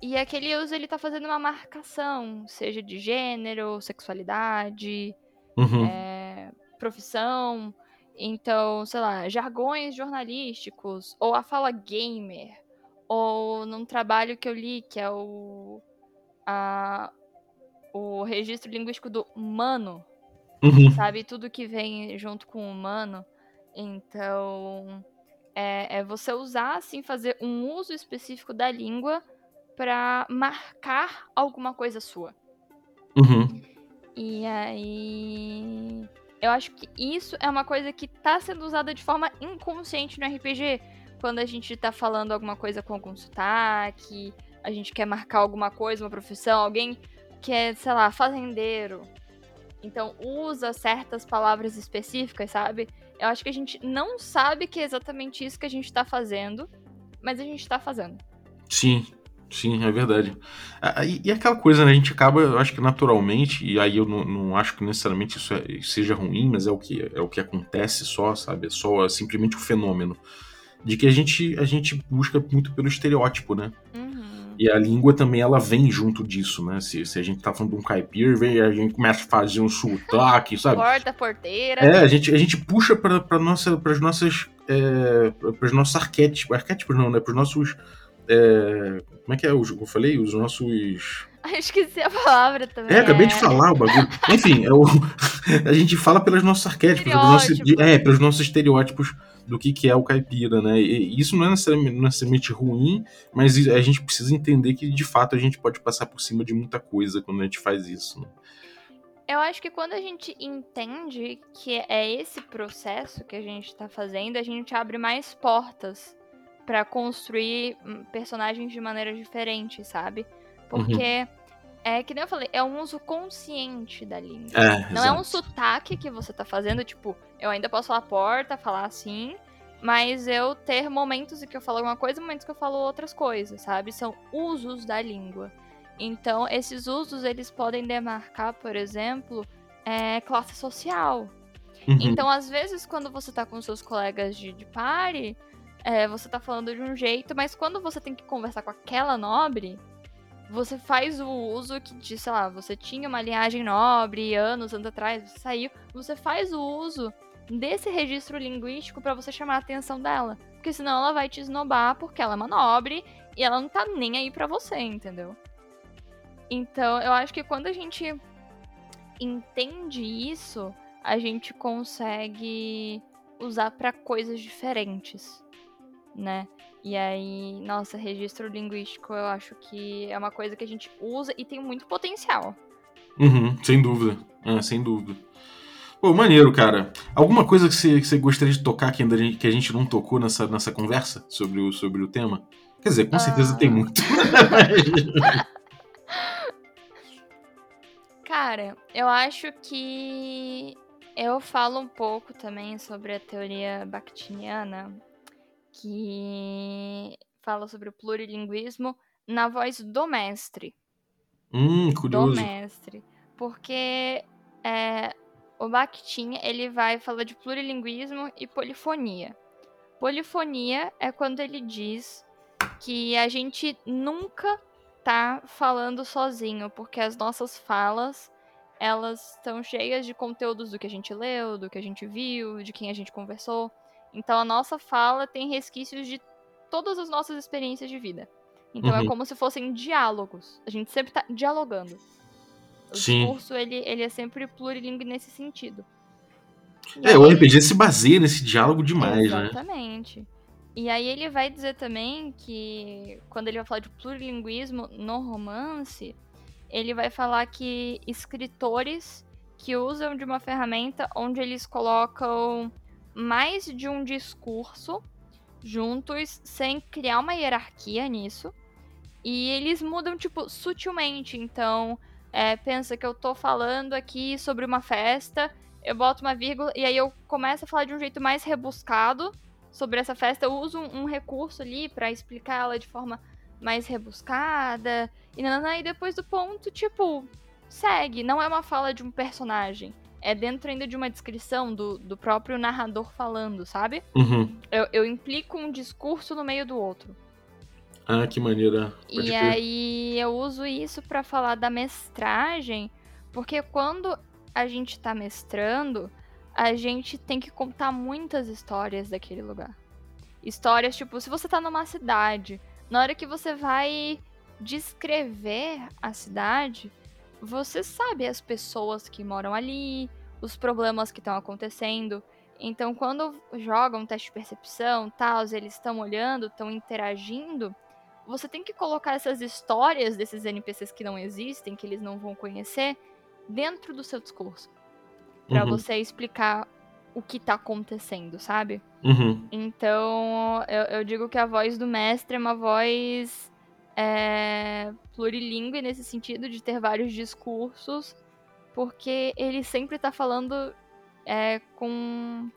E aquele uso ele está fazendo uma marcação, seja de gênero, sexualidade, uhum. é, profissão. Então, sei lá, jargões jornalísticos, ou a fala gamer, ou num trabalho que eu li, que é o, a, o registro linguístico do humano, uhum. sabe? Tudo que vem junto com o humano. Então, é, é você usar, assim, fazer um uso específico da língua para marcar alguma coisa sua. Uhum. E aí. Eu acho que isso é uma coisa que tá sendo usada de forma inconsciente no RPG. Quando a gente tá falando alguma coisa com algum sotaque, a gente quer marcar alguma coisa, uma profissão, alguém que é, sei lá, fazendeiro. Então usa certas palavras específicas, sabe? Eu acho que a gente não sabe que é exatamente isso que a gente tá fazendo, mas a gente tá fazendo. Sim, Sim, é verdade. Ah, e, e, aquela coisa, né? A gente acaba, eu acho que naturalmente, e aí eu não, não acho que necessariamente isso é, seja ruim, mas é o que é o que acontece só, sabe? É só é simplesmente o fenômeno de que a gente a gente busca muito pelo estereótipo, né? Uhum. E a língua também ela vem junto disso, né? Se, se a gente tá falando de um caipira, vem, a gente começa a fazer um sotaque, sabe? Porta, porteira. É, a gente, a gente puxa para nossa, as nossas é, para os nossos arquétipos, arquétipos não, né? Para os nossos. é, como é que é? Os, eu falei? Os nossos. Esqueci a palavra também. É, acabei de falar o bagulho. Enfim, é o- a gente fala pelos nossos arquétipos, pelos nossos, é, pelos nossos estereótipos do que, que é o caipira, né? E isso não é necessariamente, não é necessariamente ruim, mas a gente precisa entender que de fato a gente pode passar por cima de muita coisa quando a gente faz isso. Né? Eu acho que quando a gente entende que é esse processo que a gente tá fazendo, a gente abre mais portas pra construir hum, personagens de maneiras diferentes, sabe? Porque é que nem eu falei, é um uso consciente da língua. É, Não é um exato. sotaque que você tá fazendo, tipo, eu ainda posso falar porta, falar assim, mas eu ter momentos em que eu falo alguma coisa e momentos que eu falo outras coisas, sabe? São usos da língua. Então, esses usos, eles podem demarcar, por exemplo, é, classe social. Uhum. Então, às vezes, quando você tá com seus colegas de, de pare, é, você tá falando de um jeito, mas quando você tem que conversar com aquela nobre, você faz o uso que, de, sei lá, você tinha uma linhagem nobre anos, anos atrás, você saiu, você faz o uso desse registro linguístico pra você chamar a atenção dela. Porque senão ela vai te esnobar porque ela é uma nobre e ela não tá nem aí pra você, entendeu? Então, eu acho que quando a gente entende isso, a gente consegue usar pra coisas diferentes, né? E aí, nossa, registro linguístico eu acho que é uma coisa que a gente usa e tem muito potencial. Uhum, sem dúvida. É, sem dúvida. Pô, maneiro, cara. Alguma coisa que você, que você gostaria de tocar que, ainda a gente, que a gente não tocou nessa, nessa conversa sobre o, sobre o tema? Quer dizer, com certeza Ah. tem muito. Cara, eu acho que eu falo um pouco também sobre a teoria bakhtiniana, que fala sobre o plurilinguismo na voz do mestre. hum, do curioso. mestre. Porque é, o Bakhtin, ele vai falar de plurilinguismo e polifonia. Polifonia é quando ele diz que a gente nunca tá falando sozinho, porque as nossas falas, elas estão cheias de conteúdos do que a gente leu, do que a gente viu, de quem a gente conversou. Então a nossa fala tem resquícios de todas as nossas experiências de vida. Então é Uhum. como se fossem diálogos. A gente sempre tá dialogando. O Sim. discurso, ele, ele é sempre plurilingue nesse sentido. E É, o aí- RPG se baseia nesse diálogo demais, né? Exatamente. E aí ele vai dizer também que quando ele vai falar de plurilinguismo no romance, ele vai falar que escritores que usam de uma ferramenta onde eles colocam mais de um discurso juntos sem criar uma hierarquia nisso. E eles mudam, tipo, sutilmente. Então, é, pensa que eu tô falando aqui sobre uma festa, eu boto uma vírgula e aí eu começo a falar de um jeito mais rebuscado sobre essa festa. Eu uso um, um recurso ali pra explicar ela de forma mais rebuscada. E, nananã, e depois do ponto, tipo, segue. Não é uma fala de um personagem. É dentro ainda de uma descrição do, do próprio narrador falando, sabe? Uhum. Eu, eu implico um discurso no meio do outro. Ah, que maneira. Pode E crer. aí eu uso isso pra falar da mestragem, porque quando a gente tá mestrando, a gente tem que contar muitas histórias daquele lugar. Histórias, tipo, se você tá numa cidade, na hora que você vai descrever a cidade, você sabe as pessoas que moram ali, os problemas que estão acontecendo. Então, quando jogam teste de percepção, tal, eles estão olhando, estão interagindo, você tem que colocar essas histórias desses NPCs que não existem, que eles não vão conhecer, dentro do seu discurso. Pra Uhum. você explicar o que tá acontecendo, sabe? Uhum. Então, eu, eu digo que a voz do mestre é uma voz é, plurilingue nesse sentido de ter vários discursos, porque ele sempre tá falando é, com,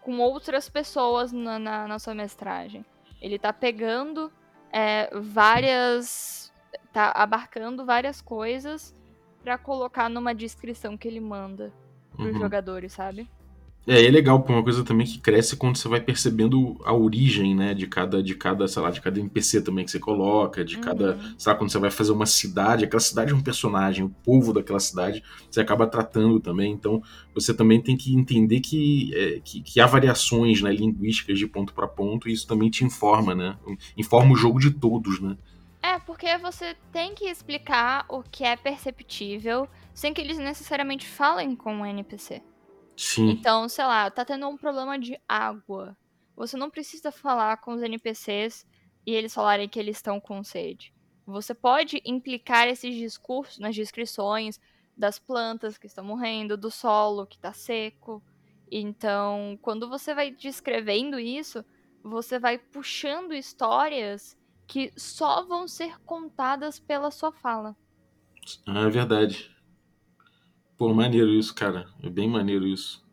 com outras pessoas na, na, na sua mestragem. Ele tá pegando é, várias. tá abarcando várias coisas pra colocar numa descrição que ele manda pros Uhum. jogadores, sabe? É, é legal, porque é uma coisa também que cresce quando você vai percebendo a origem, né, de cada, de cada, sei lá, de cada NPC também que você coloca, de cada, Uhum. sei lá, quando você vai fazer uma cidade, aquela cidade é um personagem, o povo daquela cidade, você acaba tratando também, então você também tem que entender que, é, que, que há variações, né, linguísticas de ponto para ponto, e isso também te informa, né, informa o jogo de todos, né. É, porque você tem que explicar o que é perceptível sem que eles necessariamente falem com o NPC. Sim, Então, sei lá, tá tendo um problema de água. Você não precisa falar com os NPCs e eles falarem que eles estão com sede. Você pode implicar esses discursos nas descrições das plantas que estão morrendo, do solo que tá seco. Então, quando você vai descrevendo isso, você vai puxando histórias que só vão ser contadas pela sua fala. é verdade. Pô, maneiro isso, cara, é bem maneiro isso.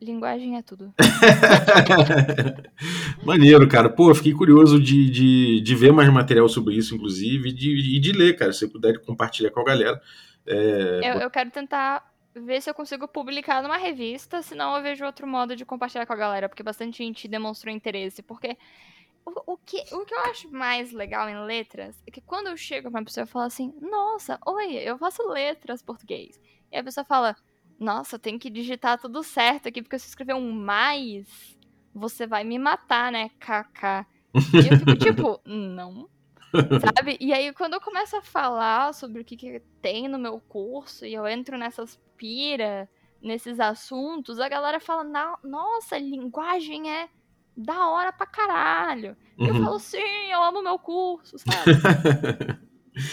Linguagem é tudo. Maneiro, cara. Pô, fiquei curioso de, de, de ver mais material sobre isso, inclusive, e de, e de ler, cara. Se você puder compartilhar com a galera. É, Eu, eu quero tentar ver se eu consigo publicar numa revista, senão eu vejo outro modo de compartilhar com a galera, porque bastante gente demonstrou interesse. Porque o, o que, o que eu acho mais legal em letras é que quando eu chego pra uma pessoa e falo assim, nossa, oi, eu faço letras português. E a pessoa fala, nossa, tem que digitar tudo certo aqui, porque se eu escrever um mais, você vai me matar, né, kkk. E eu fico tipo, não. Sabe? E aí, quando eu começo a falar sobre o que, que tem no meu curso e eu entro nessas pira, nesses assuntos, a galera fala: "Na- Nossa, linguagem é da hora pra caralho. E eu Uhum. falo: Sim, eu amo meu curso, sabe?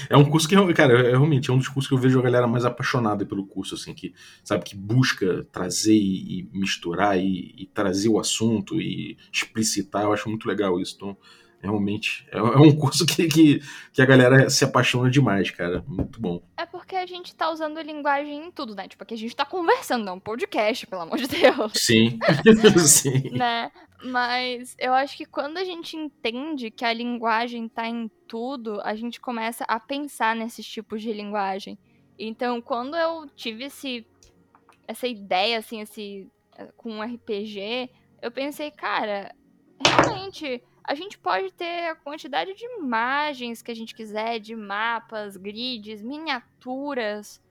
É um curso que, cara, é realmente é um dos cursos que eu vejo a galera mais apaixonada pelo curso, assim, que, sabe, que busca trazer e, e misturar e, e trazer o assunto e explicitar. Eu acho muito legal isso. Então, realmente, é, é um curso que, que, que a galera se apaixona demais, cara. Muito bom. É porque a gente tá usando linguagem em tudo, né? Tipo, aqui a gente tá conversando, não é um podcast, pelo amor de Deus. Sim, sim. né? Mas eu acho que quando a gente entende que a linguagem tá em tudo, a gente começa a pensar nesses tipos de linguagem. Então, quando eu tive esse, essa ideia, assim, esse, com um RPG, eu pensei, cara, realmente, a gente pode ter a quantidade de imagens que a gente quiser, de mapas, grids, miniaturas,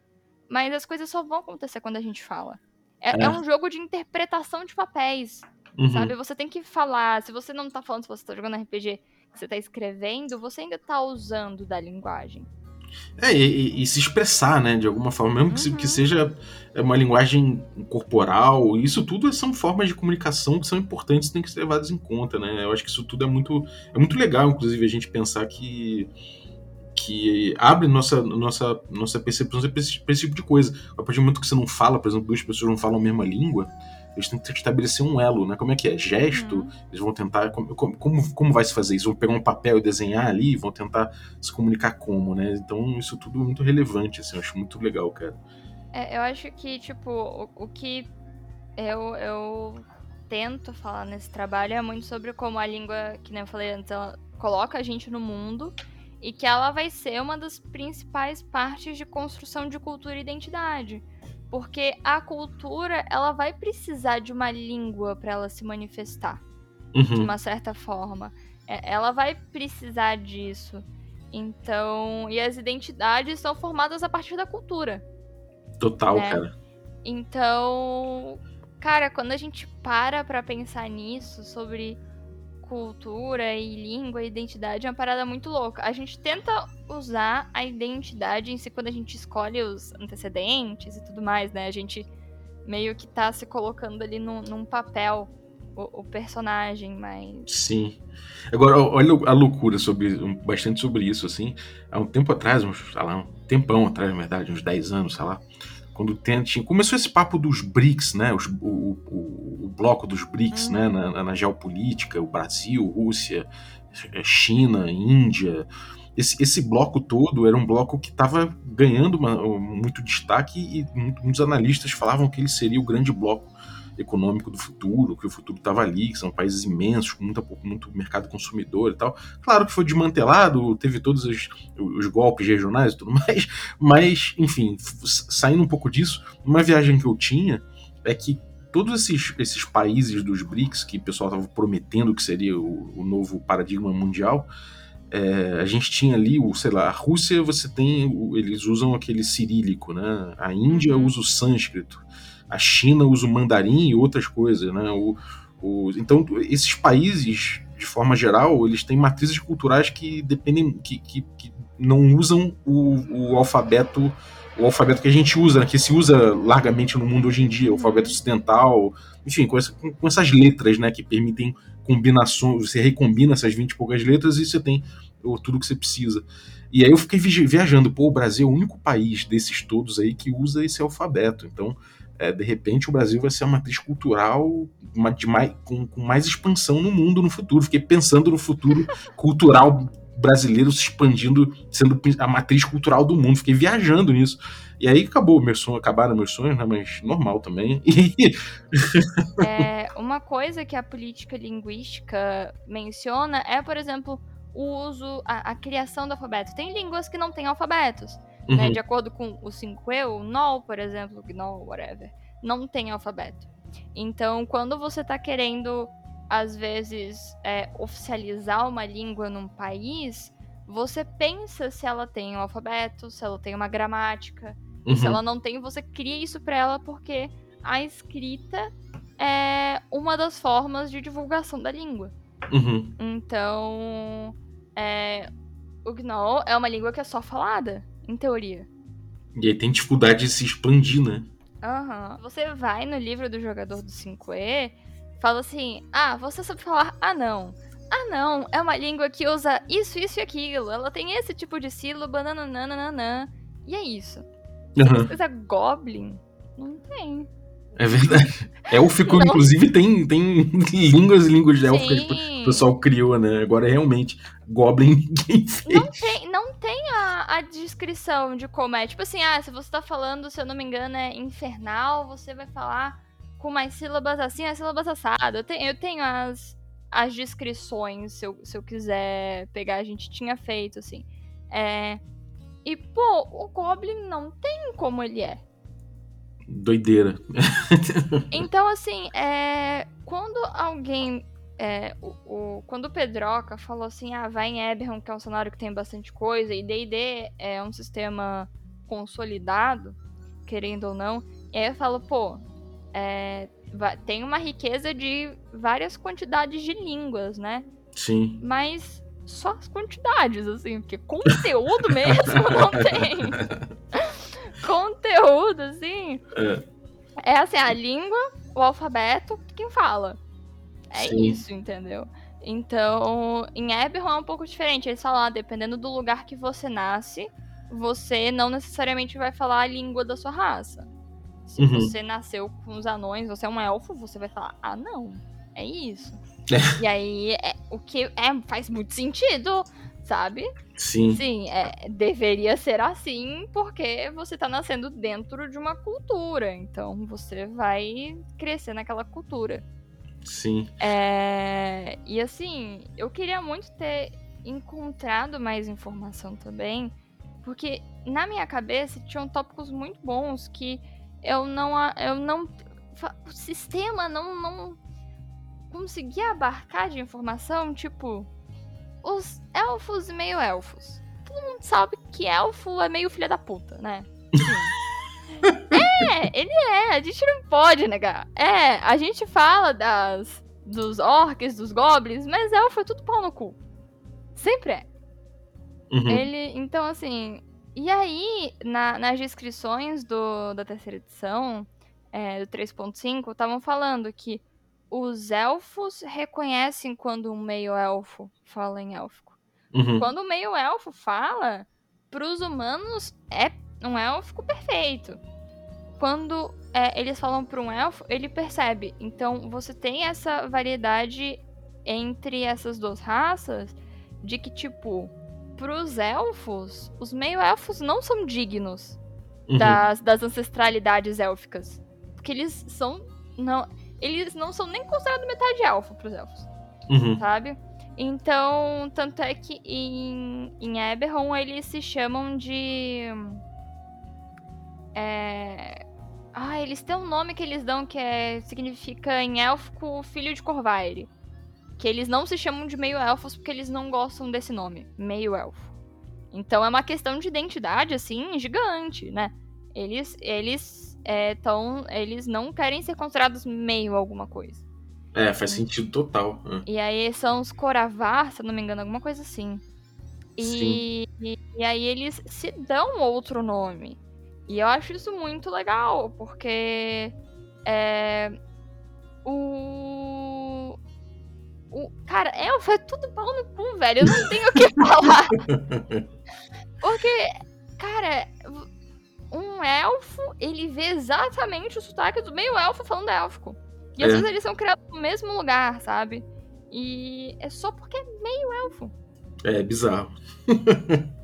mas as coisas só vão acontecer quando a gente fala. É, É. é um jogo de interpretação de papéis. Uhum. Sabe? Você tem que falar. Se você não tá falando, se você tá jogando RPG, você tá escrevendo, você ainda tá usando da linguagem. É, e, e- se expressar, né, de alguma forma, mesmo que, se- Uhum. que seja uma linguagem corporal, isso tudo são formas de comunicação que são importantes e têm que ser levadas em conta, né? Eu acho que isso tudo é muito, é muito legal, inclusive, a gente pensar que que abre nossa, nossa, nossa percepção para esse, esse tipo de coisa. A partir do momento que você não fala, por exemplo, duas pessoas não falam a mesma língua, eles têm que estabelecer um elo, né? Como é que é? Gesto? Uhum. Eles vão tentar. Como, como, como vai se fazer isso? Vão pegar um papel e desenhar ali e vão tentar se comunicar como, né? Então isso tudo é muito relevante, assim, eu acho muito legal, cara. É, eu acho que, tipo, o, o que eu, eu tento falar nesse trabalho é muito sobre como a língua, que nem eu falei antes, ela coloca a gente no mundo e que ela vai ser uma das principais partes de construção de cultura e identidade. Porque a cultura, ela vai precisar de uma língua para ela se manifestar. de Uhum, uma certa forma. É, Ela vai precisar disso. Então, e as identidades são formadas a partir da cultura. total, né? cara. Então, cara, quando a gente para pra pensar nisso, sobre cultura e língua e identidade, é uma parada muito louca. A gente tenta usar a identidade em si quando a gente escolhe os antecedentes e tudo mais, né? A gente meio que tá se colocando ali num, num papel, o, o personagem, mas. Sim. Agora, olha a loucura sobre bastante sobre isso, assim. Há um tempo atrás, uns, sei lá, um tempão atrás, na verdade, uns 10 anos, sei lá, quando tem- tinha, começou esse papo dos BRICS, né? Os- o, o- o bloco dos BRICS, Uhum. né? Na, na- geopolítica, o Brasil, Rússia, China, Índia. Esse, esse bloco todo era um bloco que estava ganhando uma- um- muito destaque e muitos analistas falavam que ele seria o grande bloco econômico do futuro, que o futuro estava ali, que são países imensos, com muita, muito mercado consumidor e tal. Claro que foi desmantelado, teve todos os, os golpes regionais e tudo mais, mas, enfim, saindo um pouco disso, uma viagem que eu tinha é que todos esses, esses países dos BRICS que o pessoal estava prometendo que seria o, o novo paradigma mundial, é, a gente tinha ali, o, sei lá, a Rússia você tem, eles usam aquele cirílico, né? A Índia Uhum. usa o sânscrito, a China usa o mandarim e outras coisas, né? O, o, então, esses países, de forma geral, eles têm matrizes culturais que dependem, que, que, que não usam o, o alfabeto o alfabeto que a gente usa, né, que se usa largamente no mundo hoje em dia, o alfabeto ocidental, enfim, com, essa, com, com essas letras, né, que permitem combinações, você recombina essas 20 e poucas letras e você tem o, tudo que você precisa. E aí eu fiquei viajando, pô, o Brasil é o único país desses todos aí que usa esse alfabeto, então é, de repente o Brasil vai ser uma matriz cultural uma, mais, com, com mais expansão no mundo no futuro. Fiquei pensando no futuro cultural brasileiro se expandindo, sendo a matriz cultural do mundo. Fiquei viajando nisso. E aí acabou meu sonho, acabaram meus sonhos, né? Mas normal também. É, uma coisa que a política linguística menciona é, por exemplo, o uso, a, a criação do alfabeto. Tem línguas que não têm alfabetos. Uhum. Né? De acordo com o 5E, o NOL, por exemplo, GNOL, whatever, não tem alfabeto. Então, quando você está querendo às vezes, é, oficializar uma língua num país, você pensa se ela tem um alfabeto, se ela tem uma gramática. Uhum. Se ela não tem, você cria isso para ela porque a escrita é uma das formas de divulgação da língua. Uhum. Então, é, o GNOL é uma língua que é só falada, em teoria. E aí tem dificuldade de se expandir, né? Uhum. Você vai no livro do jogador do 5E fala assim: ah, você sabe falar anão. Anão é uma língua que usa isso, isso e aquilo. Ela tem esse tipo de sílaba, nananana. E é isso. Se Uhum. você quiser Goblin, não tem. É verdade. Élfico, Não. inclusive, tem, tem línguas e línguas élficas que Sim. o pessoal criou, né? Agora, realmente, Goblin ninguém fez. Não tem, não tem a, a descrição de como é. Tipo assim, ah, se você tá falando, se eu não me engano, é infernal, você vai falar com mais sílabas assim, as sílabas assadas. Eu tenho, eu tenho as, as descrições, se eu, se eu quiser pegar, a gente tinha feito, assim. É, e, pô, o Goblin não tem como ele é. Doideira. Então, assim, é, quando alguém. é, o, o- quando o Pedroca falou assim, ah, vai em Eberron, que é um cenário que tem bastante coisa, e D&D é um sistema consolidado, querendo ou não, e aí eu falo, pô, é, tem uma riqueza de várias quantidades de línguas, né? Sim. Mas só as quantidades, assim, porque conteúdo mesmo não tem. conteúdo, assim. É. É assim, a língua, o alfabeto, quem fala. É Sim. isso, entendeu? Então, em Eberron é um pouco diferente. Eles falam, ah, dependendo do lugar que você nasce, você não necessariamente vai falar a língua da sua raça. Se Uhum. você nasceu com os anões, você é um elfo, você vai falar, ah, não. É isso. e aí, é, o que é, faz muito sentido, sabe? Sim. Sim, é, deveria ser assim, porque você tá nascendo dentro de uma cultura. Então você vai crescer naquela cultura. Sim. É, e assim, eu queria muito ter encontrado mais informação também, porque na minha cabeça tinham tópicos muito bons que eu não. Eu não o sistema não, não conseguia abarcar de informação, tipo, os elfos e meio elfos. Todo mundo sabe que elfo é meio filha da puta, né? É, ele é, a gente não pode negar. É, a gente fala das dos orcs, dos goblins, mas elfo é tudo pau no cu. Sempre é. Uhum. Ele, então assim, e aí na- nas descrições do, da terceira edição, é, do 3.5, estavam falando que os elfos reconhecem quando um meio-elfo fala em élfico. Uhum. Quando o meio-elfo fala, pros humanos é um élfico perfeito. Quando é, eles falam para um elfo, ele percebe. Então você tem essa variedade entre essas duas raças de que, tipo, pros elfos, os meio-elfos não são dignos Uhum. das, das ancestralidades élficas. Porque eles são. Não, eles não são nem considerados metade elfo pros elfos Uhum. sabe? Então, tanto é que em, em Eberron eles se chamam de. É. Ah, eles têm um nome que eles dão que é, significa em élfico filho de Corvaire. Que eles não se chamam de meio-elfos porque eles não gostam desse nome, meio-elfo. Então é uma questão de identidade, assim, gigante, né? Eles, eles, é, tão, eles não querem ser considerados meio alguma coisa. É, faz sentido total. é. E aí são os Coravar, se eu não me engano, alguma coisa assim. E, e, e aí eles se dão outro nome. E eu acho isso muito legal, porque é, o. O, cara, é tudo pau no cu, velho. Eu não tenho o que falar. Porque, cara, um elfo, ele vê exatamente o sotaque do meio elfo falando élfico. E às É. vezes eles são criados no mesmo lugar, sabe? E é só porque é meio elfo. É bizarro.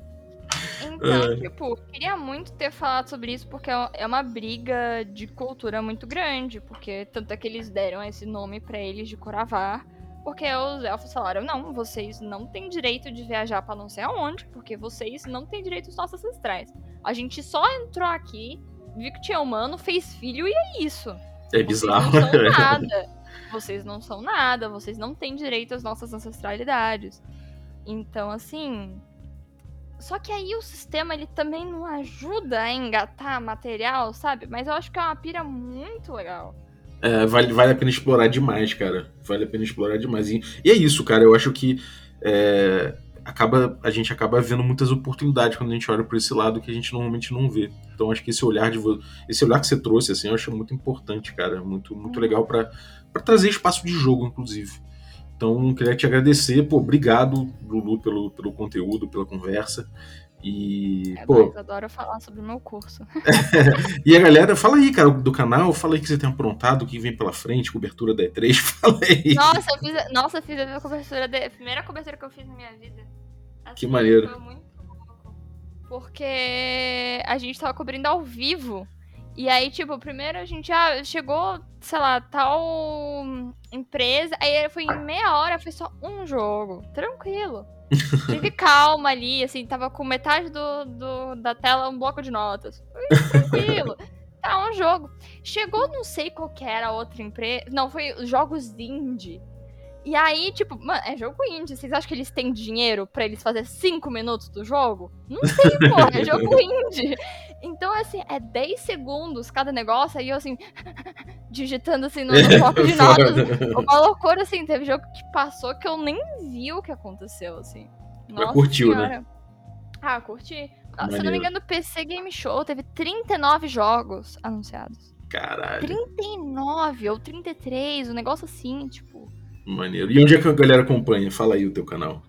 Então, É. tipo, queria muito ter falado sobre isso, porque é é uma briga de cultura muito grande. Porque tanto é que eles deram esse nome pra eles de Coravar. Porque os elfos falaram, não, vocês não têm direito de viajar pra não sei aonde, porque vocês não têm direito aos nossos ancestrais. A gente só entrou aqui, viu que tinha humano, fez filho e é isso. É Vocês bizarro. não são nada. Vocês não são nada, vocês não têm direito às nossas ancestralidades. Então, assim. Só que aí o sistema ele também não ajuda a engatar material, sabe? Mas eu acho que é uma pira muito legal. É, vale, vale a pena explorar demais, cara. Vale a pena explorar demais. E, e é isso, cara. Eu acho que é, acaba, a gente acaba vendo muitas oportunidades quando a gente olha por esse lado que a gente normalmente não vê. Então acho que esse olhar de esse olhar que você trouxe, assim, eu acho muito importante, cara. Muito, muito Uhum. legal pra trazer espaço de jogo, inclusive. Então queria te agradecer, pô, obrigado, Lulu, pelo, pelo conteúdo, pela conversa. E, É, pô, mas adoro falar sobre o meu curso. e a galera, fala aí, cara, do canal, fala aí que você tem aprontado, o que vem pela frente, cobertura da E3, fala aí. Nossa, eu fiz, a- nossa, eu fiz a cobertura de, a primeira cobertura que eu fiz na minha vida. Assim, Que maneiro. Foi muito louco. Porque a gente tava cobrindo ao vivo. E aí, tipo, primeiro a gente já chegou, sei lá, tal empresa. Aí foi em meia hora, foi só um jogo. Tranquilo. Tive calma ali, assim, tava com metade do, do- da tela um bloco de notas. Tranquilo. Tá, um jogo. Chegou, não sei qual que era a outra empresa. Não, foi os jogos indie. E aí, tipo, mano, é jogo indie. Vocês acham que eles têm dinheiro pra eles fazer 5 minutos do jogo? Não tem, porra, é jogo indie. Então, assim, é 10 segundos cada negócio, aí eu assim, digitando assim no, no bloco de notas. Uma loucura, assim, teve jogo que passou que eu nem vi o que aconteceu, assim. Nossa curtiu, né? senhora. Ah, curti. Ah, Se não Maneiro. me engano, o PC Game Show teve 39 jogos anunciados. Caralho, 39 ou 33, um negócio assim, tipo. maneiro. E onde é que a galera acompanha? Fala aí o teu canal.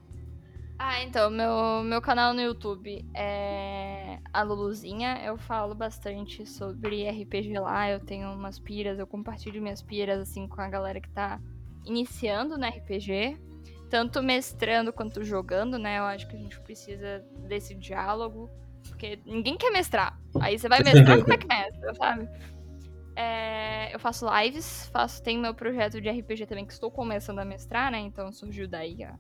Ah, então, meu, meu canal no YouTube é a Luluzinha. Eu falo bastante sobre RPG lá. Eu tenho umas piras, eu compartilho minhas piras assim com a galera que tá iniciando no RPG. Tanto mestrando quanto jogando, né? Eu acho que a gente precisa desse diálogo. Porque ninguém quer mestrar. Aí você vai mestrar, como é que mestra, sabe? É, eu faço lives, faço, tem meu projeto de RPG também que estou começando a mestrar, né? Então surgiu daí a,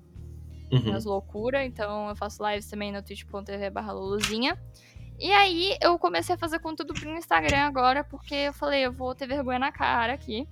Uhum. loucuras. Então eu faço lives também no twitch.tv barra Luluzinha. E aí eu comecei a fazer conteúdo pro Instagram agora, porque eu falei, eu vou ter vergonha na cara aqui.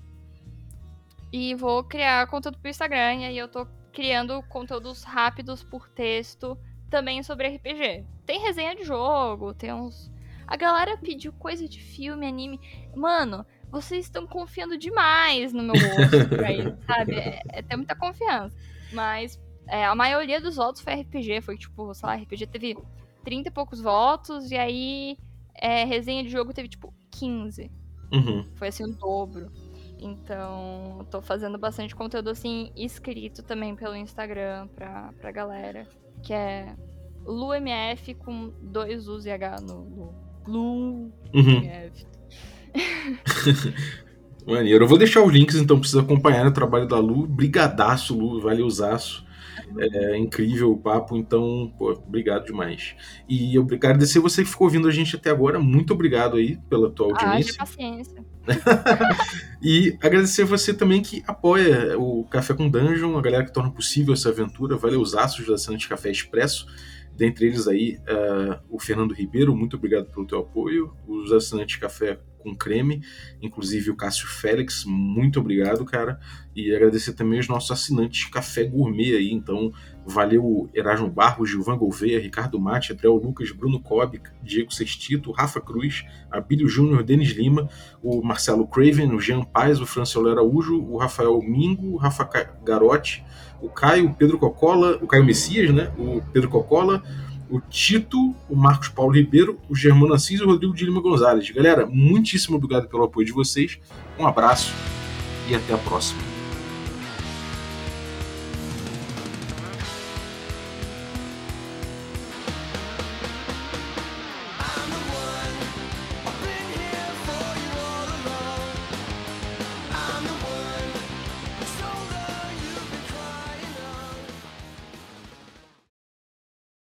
E vou criar conteúdo pro Instagram. E aí eu tô criando conteúdos rápidos por texto também sobre RPG. Tem resenha de jogo, tem uns. A galera pediu coisa de filme, anime. Mano, vocês estão confiando demais no meu gosto pra isso, sabe? É, é ter muita confiança. Mas é, a maioria dos votos foi RPG, foi tipo, sei lá, RPG teve 30 e poucos votos, e aí é, resenha de jogo teve tipo 15. Uhum. Foi assim o dobro. Então, tô fazendo bastante conteúdo assim, escrito também pelo Instagram pra, pra galera. Que é LuMF com dois U's e H no Lu. Uhum. LuMF. Maneiro. Eu vou deixar os links, então precisa acompanhar o trabalho da Lu. Brigadaço, Lu, valeuzaço. É incrível o papo, então, pô, obrigado demais. E eu agradecer você que ficou ouvindo a gente até agora. Muito obrigado aí pela tua Ah, de audiência. paciência. E agradecer você também que apoia o Café com Dungeon, a galera que torna possível essa aventura. Valeuzaços da Assinante Café Expresso. Dentre eles aí, eh, o Fernando Ribeiro, muito obrigado pelo teu apoio. Os assinantes Café com creme, inclusive o Cássio Félix, muito obrigado, cara. E agradecer também os nossos assinantes Café Gourmet aí, então valeu Erasmo Barros, Gilvan Gouveia, Ricardo Mate, Adriel Lucas, Bruno Cobb, Diego Sextito, Rafa Cruz, Abílio Júnior, Denis Lima, o Marcelo Craven, o Jean Paz, o Franciolo Araújo, o Rafael Mingo, o Rafa Garotti, o Caio, Pedro Cocola, o Caio Messias, né? O Pedro Cocola, o Tito, o Marcos Paulo Ribeiro, o Germano Assis e o Rodrigo de Lima Gonzalez. Galera, muitíssimo obrigado pelo apoio de vocês. Um abraço e até a próxima.